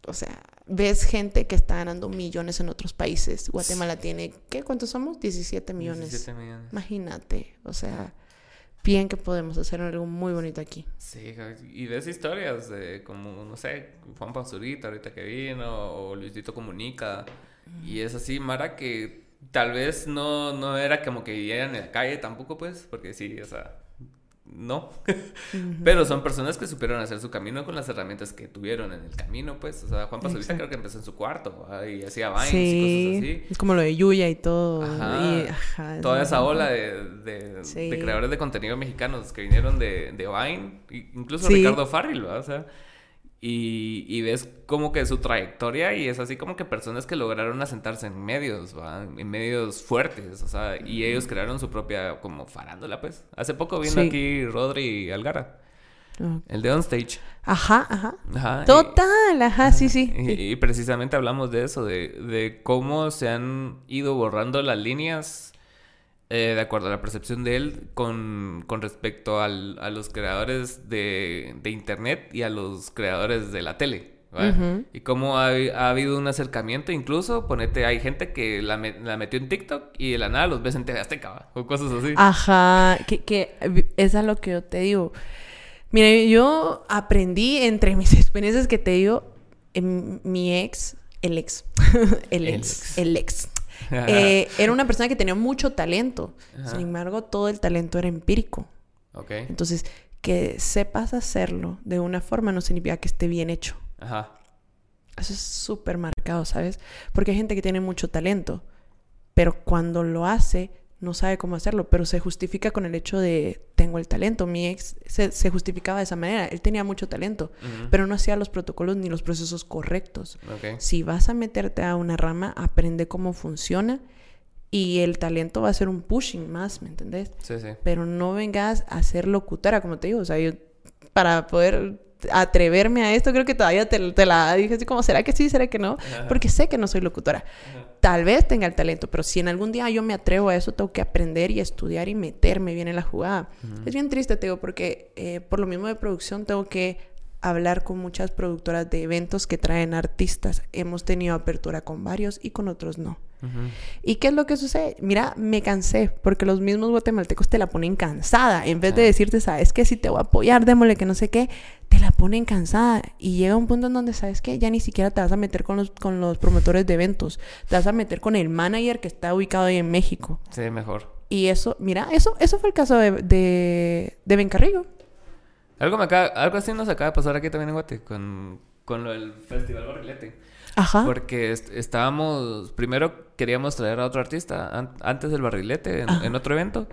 o sea, ves gente que está ganando millones en otros países. Guatemala tiene, ¿qué? ¿Cuántos somos? 17 millones. 17 millones. Imagínate, o sea, bien que podemos hacer algo muy bonito aquí. Sí, y ves historias de como, no sé, Juan Pazurita ahorita que vino, o Luisito Comunica, y es así, Mara, que tal vez no, no era como que vivieran en la calle tampoco, pues, porque sí, o sea no. Pero son personas que supieron hacer su camino con las herramientas que tuvieron en el camino, pues. O sea, Juan Pasolita creo que empezó en su cuarto y hacía vines y cosas así. Es como lo de Yuya y todo. Toda esa ola de, creadores de contenido mexicanos que vinieron de, de Vine, incluso Ricardo Farril, O sea, y, y, ves como que su trayectoria y es así como que personas que lograron asentarse en medios, ¿va? en medios fuertes, o sea, y ellos crearon su propia como farándula, pues. Hace poco vino aquí Rodri Algara. El de Onstage. Ajá, ajá. Total, ajá, sí, sí. Y, precisamente hablamos de eso, de, de cómo se han ido borrando las líneas eh, de acuerdo a la percepción de él, con, con respecto al, a los creadores de, de, Internet y a los creadores de la tele. Y cómo ha, ha, habido un acercamiento, incluso, ponete, hay gente que la, la, metió en TikTok y de la nada los ves en TV Azteca, o cosas así. Ajá, que, que es lo que yo te digo. Mira, yo aprendí entre mis experiencias que te digo, en mi ex, el ex, el ex, el ex eh, era una persona que tenía mucho talento. Sin embargo, todo el talento era empírico. Entonces, que sepas hacerlo de una forma no significa que esté bien hecho. Ajá. Eso es súper marcado, ¿sabes? Porque hay gente que tiene mucho talento, pero cuando lo hace, no sabe cómo hacerlo, pero se justifica con el hecho de tengo el talento. Mi ex se, justificaba de esa manera. Él tenía mucho talento, pero no hacía los protocolos ni los procesos correctos. Si vas a meterte a una rama, aprende cómo funciona y el talento va a ser un pushing más, ¿me entendés? Sí, sí. Pero no vengas a ser locutora, como te digo. O sea, yo para poder atreverme a esto, creo que todavía te, la dije así como, ¿será que sí? ¿Será que no? Porque sé que no soy locutora. Tal vez tenga el talento, pero si en algún día yo me atrevo a eso, tengo que aprender y estudiar y meterme bien en la jugada. Es bien triste, te digo, porque eh, por lo mismo de producción tengo que hablar con muchas productoras de eventos que traen artistas. Hemos tenido apertura con varios y con otros no. ¿Y qué es lo que sucede? Mira, me cansé porque los mismos guatemaltecos te la ponen cansada. En vez de decirte, sabes que si te voy a apoyar, démosle que no sé qué, te la ponen cansada. Y llega un punto en donde, sabes que ya ni siquiera te vas a meter con los, con los promotores de eventos. Te vas a meter con el manager que está ubicado ahí en México. Sí, mejor. Y eso, mira, eso, eso fue el caso de, de, de. Algo, me acaba, algo así nos acaba de pasar aquí también en Guate con, con lo del Festival Barrilete. Ajá. Porque estábamos, primero queríamos traer a otro artista antes del barrilete en, otro evento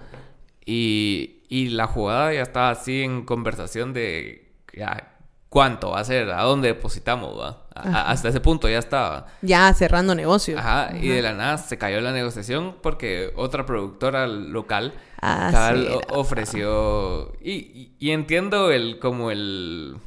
y, y, la jugada ya estaba así en conversación de ya, cuánto va a ser, a dónde depositamos, ¿va? hasta ese punto ya estaba. Ya cerrando negocio. Ajá, y de la nada se cayó la negociación porque otra productora local ah, ofreció y, y, entiendo el como el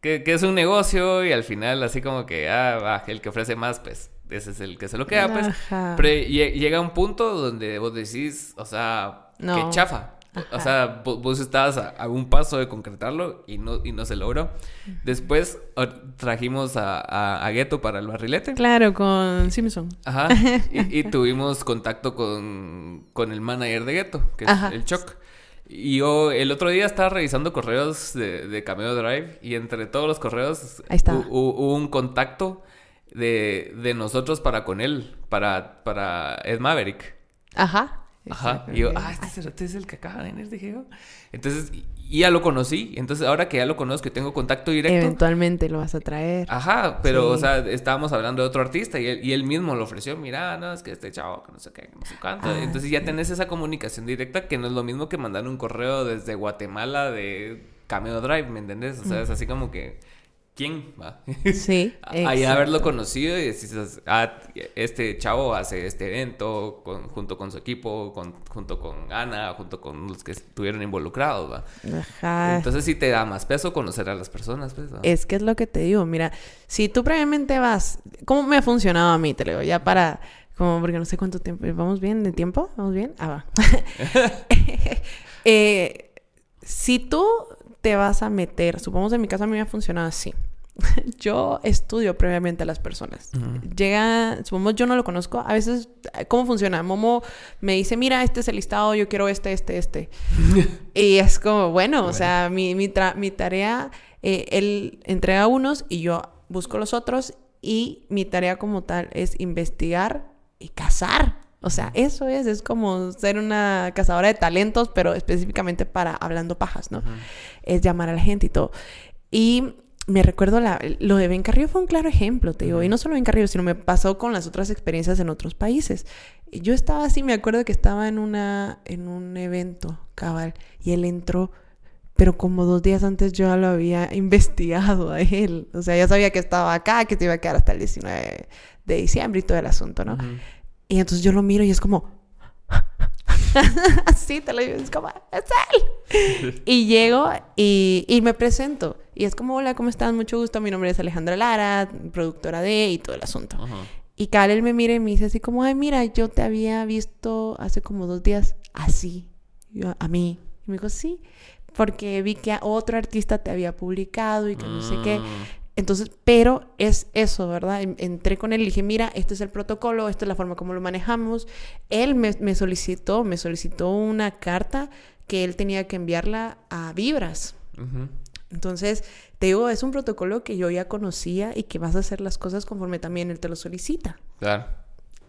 que, es un negocio y al final así como que, ah, el que ofrece más, pues ese es el que se lo queda, pues. Pero llega un punto donde vos decís, o sea, que chafa. O sea, vos, estabas a, un paso de concretarlo y no, y no se logró. Después trajimos a, a, Gueto para el barrilete. Claro, con Simpson. Ajá. Y, tuvimos contacto con, con, el manager de Gueto, que es el Choc. Y yo el otro día estaba revisando correos de, de Cameo Drive y entre todos los correos hubo un contacto de, de, nosotros para con él, para, para Ed Maverick. Ajá. Ajá. Y yo, ah, este es el que acaba de venir, dije yo. Entonces, y ya lo conocí. Entonces, ahora que ya lo conozco y tengo contacto directo. Eventualmente lo vas a traer. Ajá, pero, o sea, estábamos hablando de otro artista y él, y él mismo lo ofreció. Mira, no, es que este chavo, que no sé qué, no sé cuánto. Ah, Entonces, ya tenés esa comunicación directa que no es lo mismo que mandar un correo desde Guatemala de Cameo Drive, ¿me entendés? O sea, es así como que quién va. Sí. Ahí haberlo conocido y decís, ah, este chavo hace este evento junto con su equipo, con, junto con Ana, junto con los que estuvieron involucrados, va. Ajá. Entonces sí te da más peso conocer a las personas, pues. Es que es lo que te digo, mira, si tú previamente vas, ¿cómo me ha funcionado a mí? Te digo, ya para, como porque no sé cuánto tiempo, ¿vamos bien de tiempo? ¿Vamos bien? Ah, va. eh, si tú te vas a meter, supongamos en mi caso a mí me ha funcionado así. yo estudio previamente a las personas. Llega, supongamos yo no lo conozco, a veces, ¿cómo funciona? Momo me dice, mira, este es el listado, yo quiero este, este, este. y es como, bueno, o sea, mi, mi, mi tarea, eh, él entrega unos y yo busco los otros y mi tarea como tal es investigar y cazar. O sea, eso es, es como ser una cazadora de talentos, pero específicamente para hablando pajas, ¿no? Es llamar a la gente y todo. Y me recuerdo lo de Ben Carrillo fue un claro ejemplo, te digo, y no solo Ben Carrillo, sino me pasó con las otras experiencias en otros países. Yo estaba así, me acuerdo que estaba en una en un evento cabal y él entró, pero como dos días antes yo ya lo había investigado a él, o sea, ya sabía que estaba acá, que te iba a quedar hasta el 19 de diciembre y todo el asunto, ¿no? Y entonces yo lo miro y es como... Así te lo digo, es como, es él. y llego y, y, me presento. Y es como, hola, ¿cómo estás? Mucho gusto. Mi nombre es Alejandra Lara, productora de y todo el asunto. Y él me mira y me dice así como, ay, mira, yo te había visto hace como dos días así. Yo, a mí. Y me dijo, sí, porque vi que otro artista te había publicado y que no sé qué. Entonces, pero es eso, ¿verdad? Entré con él y dije, mira, este es el protocolo, esta es la forma como lo manejamos. Él me, solicitó, me solicitó una carta que él tenía que enviarla a Vibras. Entonces, te digo, es un protocolo que yo ya conocía y que vas a hacer las cosas conforme también él te lo solicita. Claro.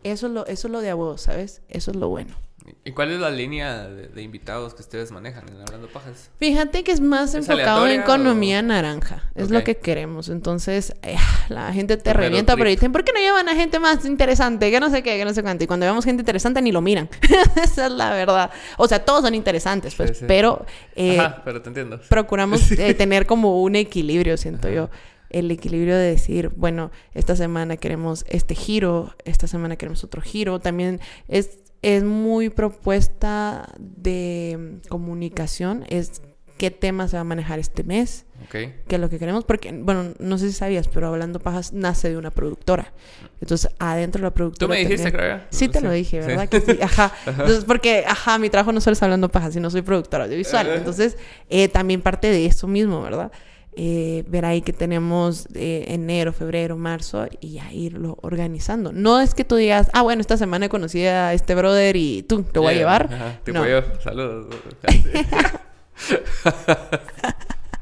Eso es lo, eso es lo de a ¿sabes? Eso es lo bueno. ¿Y cuál es la línea de, invitados que ustedes manejan en Hablando Pajas? Fíjate que es más enfocado en economía naranja. Es lo que queremos. Entonces, eh, la gente te revienta, pero dicen, ¿por qué no llevan a gente más interesante? Que no sé qué, que no sé cuánto. Y cuando vemos gente interesante ni lo miran. Esa es la verdad. O sea, todos son interesantes, pues, pero... Eh, Ajá, pero te entiendo. Procuramos eh, tener como un equilibrio, siento yo el equilibrio de decir, bueno, esta semana queremos este giro, esta semana queremos otro giro. También es es muy propuesta de comunicación, es qué tema se va a manejar este mes, okay. qué es lo que queremos, porque, bueno, no sé si sabías, pero Hablando Pajas nace de una productora. Entonces, adentro de la productora... Tú me dijiste, creo. Sí, te lo dije, ¿verdad? Que sí, ajá. Entonces, porque, ajá, mi trabajo no solo es Hablando Pajas, sino soy productora audiovisual. Entonces, eh, también parte de eso mismo, ¿verdad? Eh, ver ahí que tenemos eh, enero, febrero, marzo y ya irlo organizando. No es que tú digas, ah, bueno, esta semana conocí a este brother y tú te voy a llevar. tipo yo, saludos.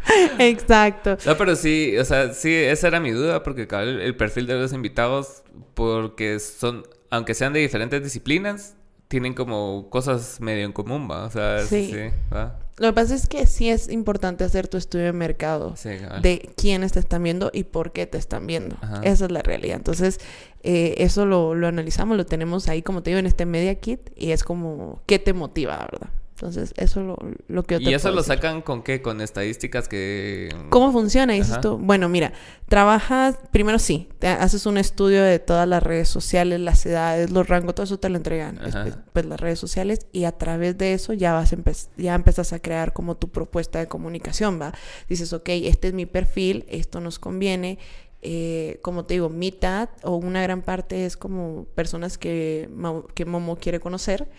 Exacto. No, pero sí, o sea, sí, esa era mi duda, porque el, el perfil de los invitados, porque son, aunque sean de diferentes disciplinas, tienen como cosas medio en común, ¿va? O sea, sí. sí ¿va? Lo que pasa es que sí es importante hacer tu estudio de mercado de quiénes te están viendo y por qué te están viendo. Esa es la realidad. Entonces, eh, eso lo, lo, analizamos, lo tenemos ahí, como te digo, en este Media Kit y es como, ¿qué te motiva, verdad? Entonces, eso es lo, lo que yo te ¿Y eso lo sacan con qué? ¿Con estadísticas que...? ¿Cómo funciona? Dices tú. Bueno, mira, trabajas... Primero sí, te haces un estudio de todas las redes sociales, las edades, los rangos, todo eso te lo entregan. Pues, pues, las redes sociales y a través de eso ya vas ya empezás a crear como tu propuesta de comunicación, ¿va? Dices, ok, este es mi perfil, esto nos conviene eh, como te digo, mitad o una gran parte es como personas que, que Momo quiere conocer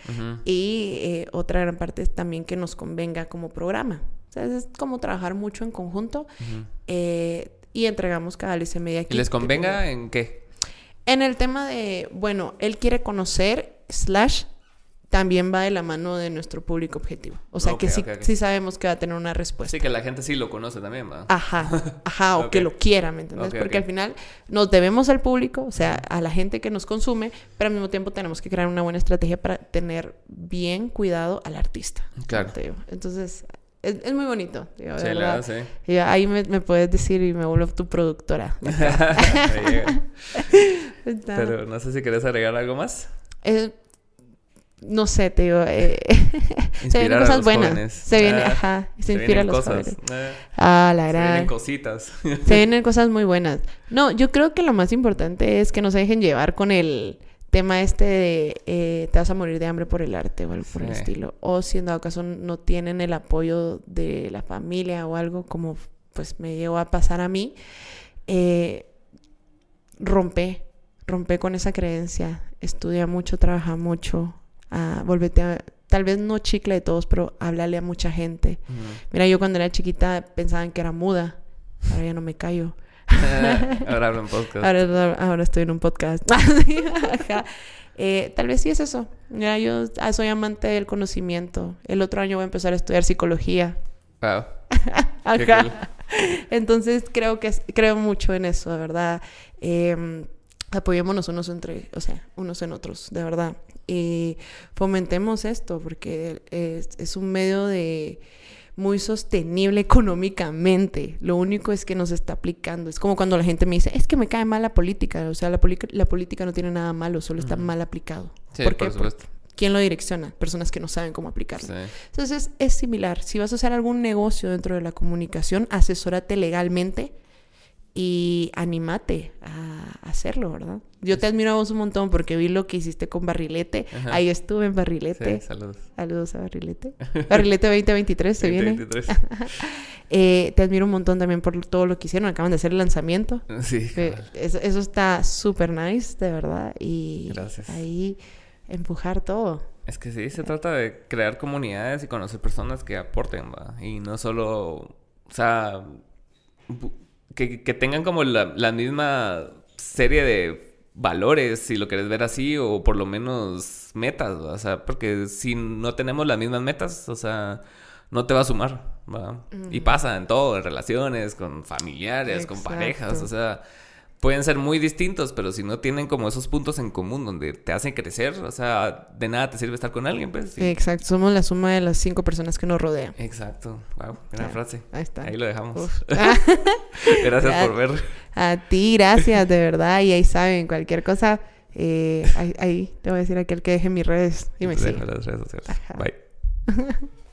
y eh, otra gran parte es también que nos convenga como programa. O sea, es como trabajar mucho en conjunto eh, y entregamos cada vez media ¿Y les convenga en qué? En el tema de, bueno, él quiere conocer slash también va de la mano de nuestro público objetivo. O sea, que sí, sí, sabemos que va a tener una respuesta. Sí, que la gente sí lo conoce también, ¿va? Ajá, ajá, o que lo quiera, ¿me entiendes? Porque al final nos debemos al público, o sea, a la gente que nos consume, pero al mismo tiempo tenemos que crear una buena estrategia para tener bien cuidado al artista. Claro. Entonces, es, muy bonito. Digo, sí, verdad. sí. ahí me, puedes decir y me vuelvo tu productora. pero no sé si quieres agregar algo más. Eh, no sé, te digo, eh, se vienen cosas buenas. Se viene, ah, ajá, se, inspira a los cosas. Eh, ah, la verdad. Se vienen cositas. se vienen cosas muy buenas. No, yo creo que lo más importante es que no se dejen llevar con el tema este de eh, te vas a morir de hambre por el arte o algo por el estilo. O si en dado caso no tienen el apoyo de la familia o algo como pues me llegó a pasar a mí, eh, rompe, rompe con esa creencia, estudia mucho, trabaja mucho, a, volvete a, tal vez no chicle de todos, pero háblale a mucha gente. Mira, yo cuando era chiquita pensaban que era muda, ahora ya no me callo. ahora hablo en podcast. Ahora, estoy en un podcast. Eh, tal vez sí es eso. Mira, yo ah, soy amante del conocimiento. El otro año voy a empezar a estudiar psicología. Wow. Entonces creo que creo mucho en eso, de verdad. Eh, apoyémonos unos entre, o sea, unos en otros, de verdad. Y fomentemos esto, porque es, un medio de muy sostenible económicamente. Lo único es que nos está aplicando. Es como cuando la gente me dice, es que me cae mal la política. O sea, la, la política no tiene nada malo, solo está mal aplicado. Sí, ¿Por, qué? supuesto. ¿Quién lo direcciona? Personas que no saben cómo aplicarlo. Entonces es similar. Si vas a hacer algún negocio dentro de la comunicación, asesórate legalmente y animate a hacerlo, ¿verdad? Yo te admiro a vos un montón porque vi lo que hiciste con Barrilete. Ahí estuve en Barrilete. Sí, saludos. Saludos a Barrilete. Barrilete 2023 se viene. eh, te admiro un montón también por todo lo que hicieron. Acaban de hacer el lanzamiento. Sí. eso, eso, está súper nice, de verdad. Y Gracias. ahí empujar todo. Es que sí, se trata de crear comunidades y conocer personas que aporten, ¿va? Y no solo, o sea, que, que tengan como la, la, misma serie de valores, si lo quieres ver así, o por lo menos metas, o sea, porque si no tenemos las mismas metas, o sea, no te va a sumar, ¿va? Y pasa en todo, en relaciones, con familiares, con parejas, o sea pueden ser muy distintos, pero si no tienen como esos puntos en común donde te hacen crecer, o sea, de nada te sirve estar con alguien, pues. Exacto, somos la suma de las cinco personas que nos rodean. Exacto, wow, gran frase. Ahí está. Ahí lo dejamos. gracias por ver. A ti, gracias, de verdad, y ahí saben, cualquier cosa, eh, ahí, te voy a decir aquel que deje mis redes y me sigue. las redes sociales. Bye.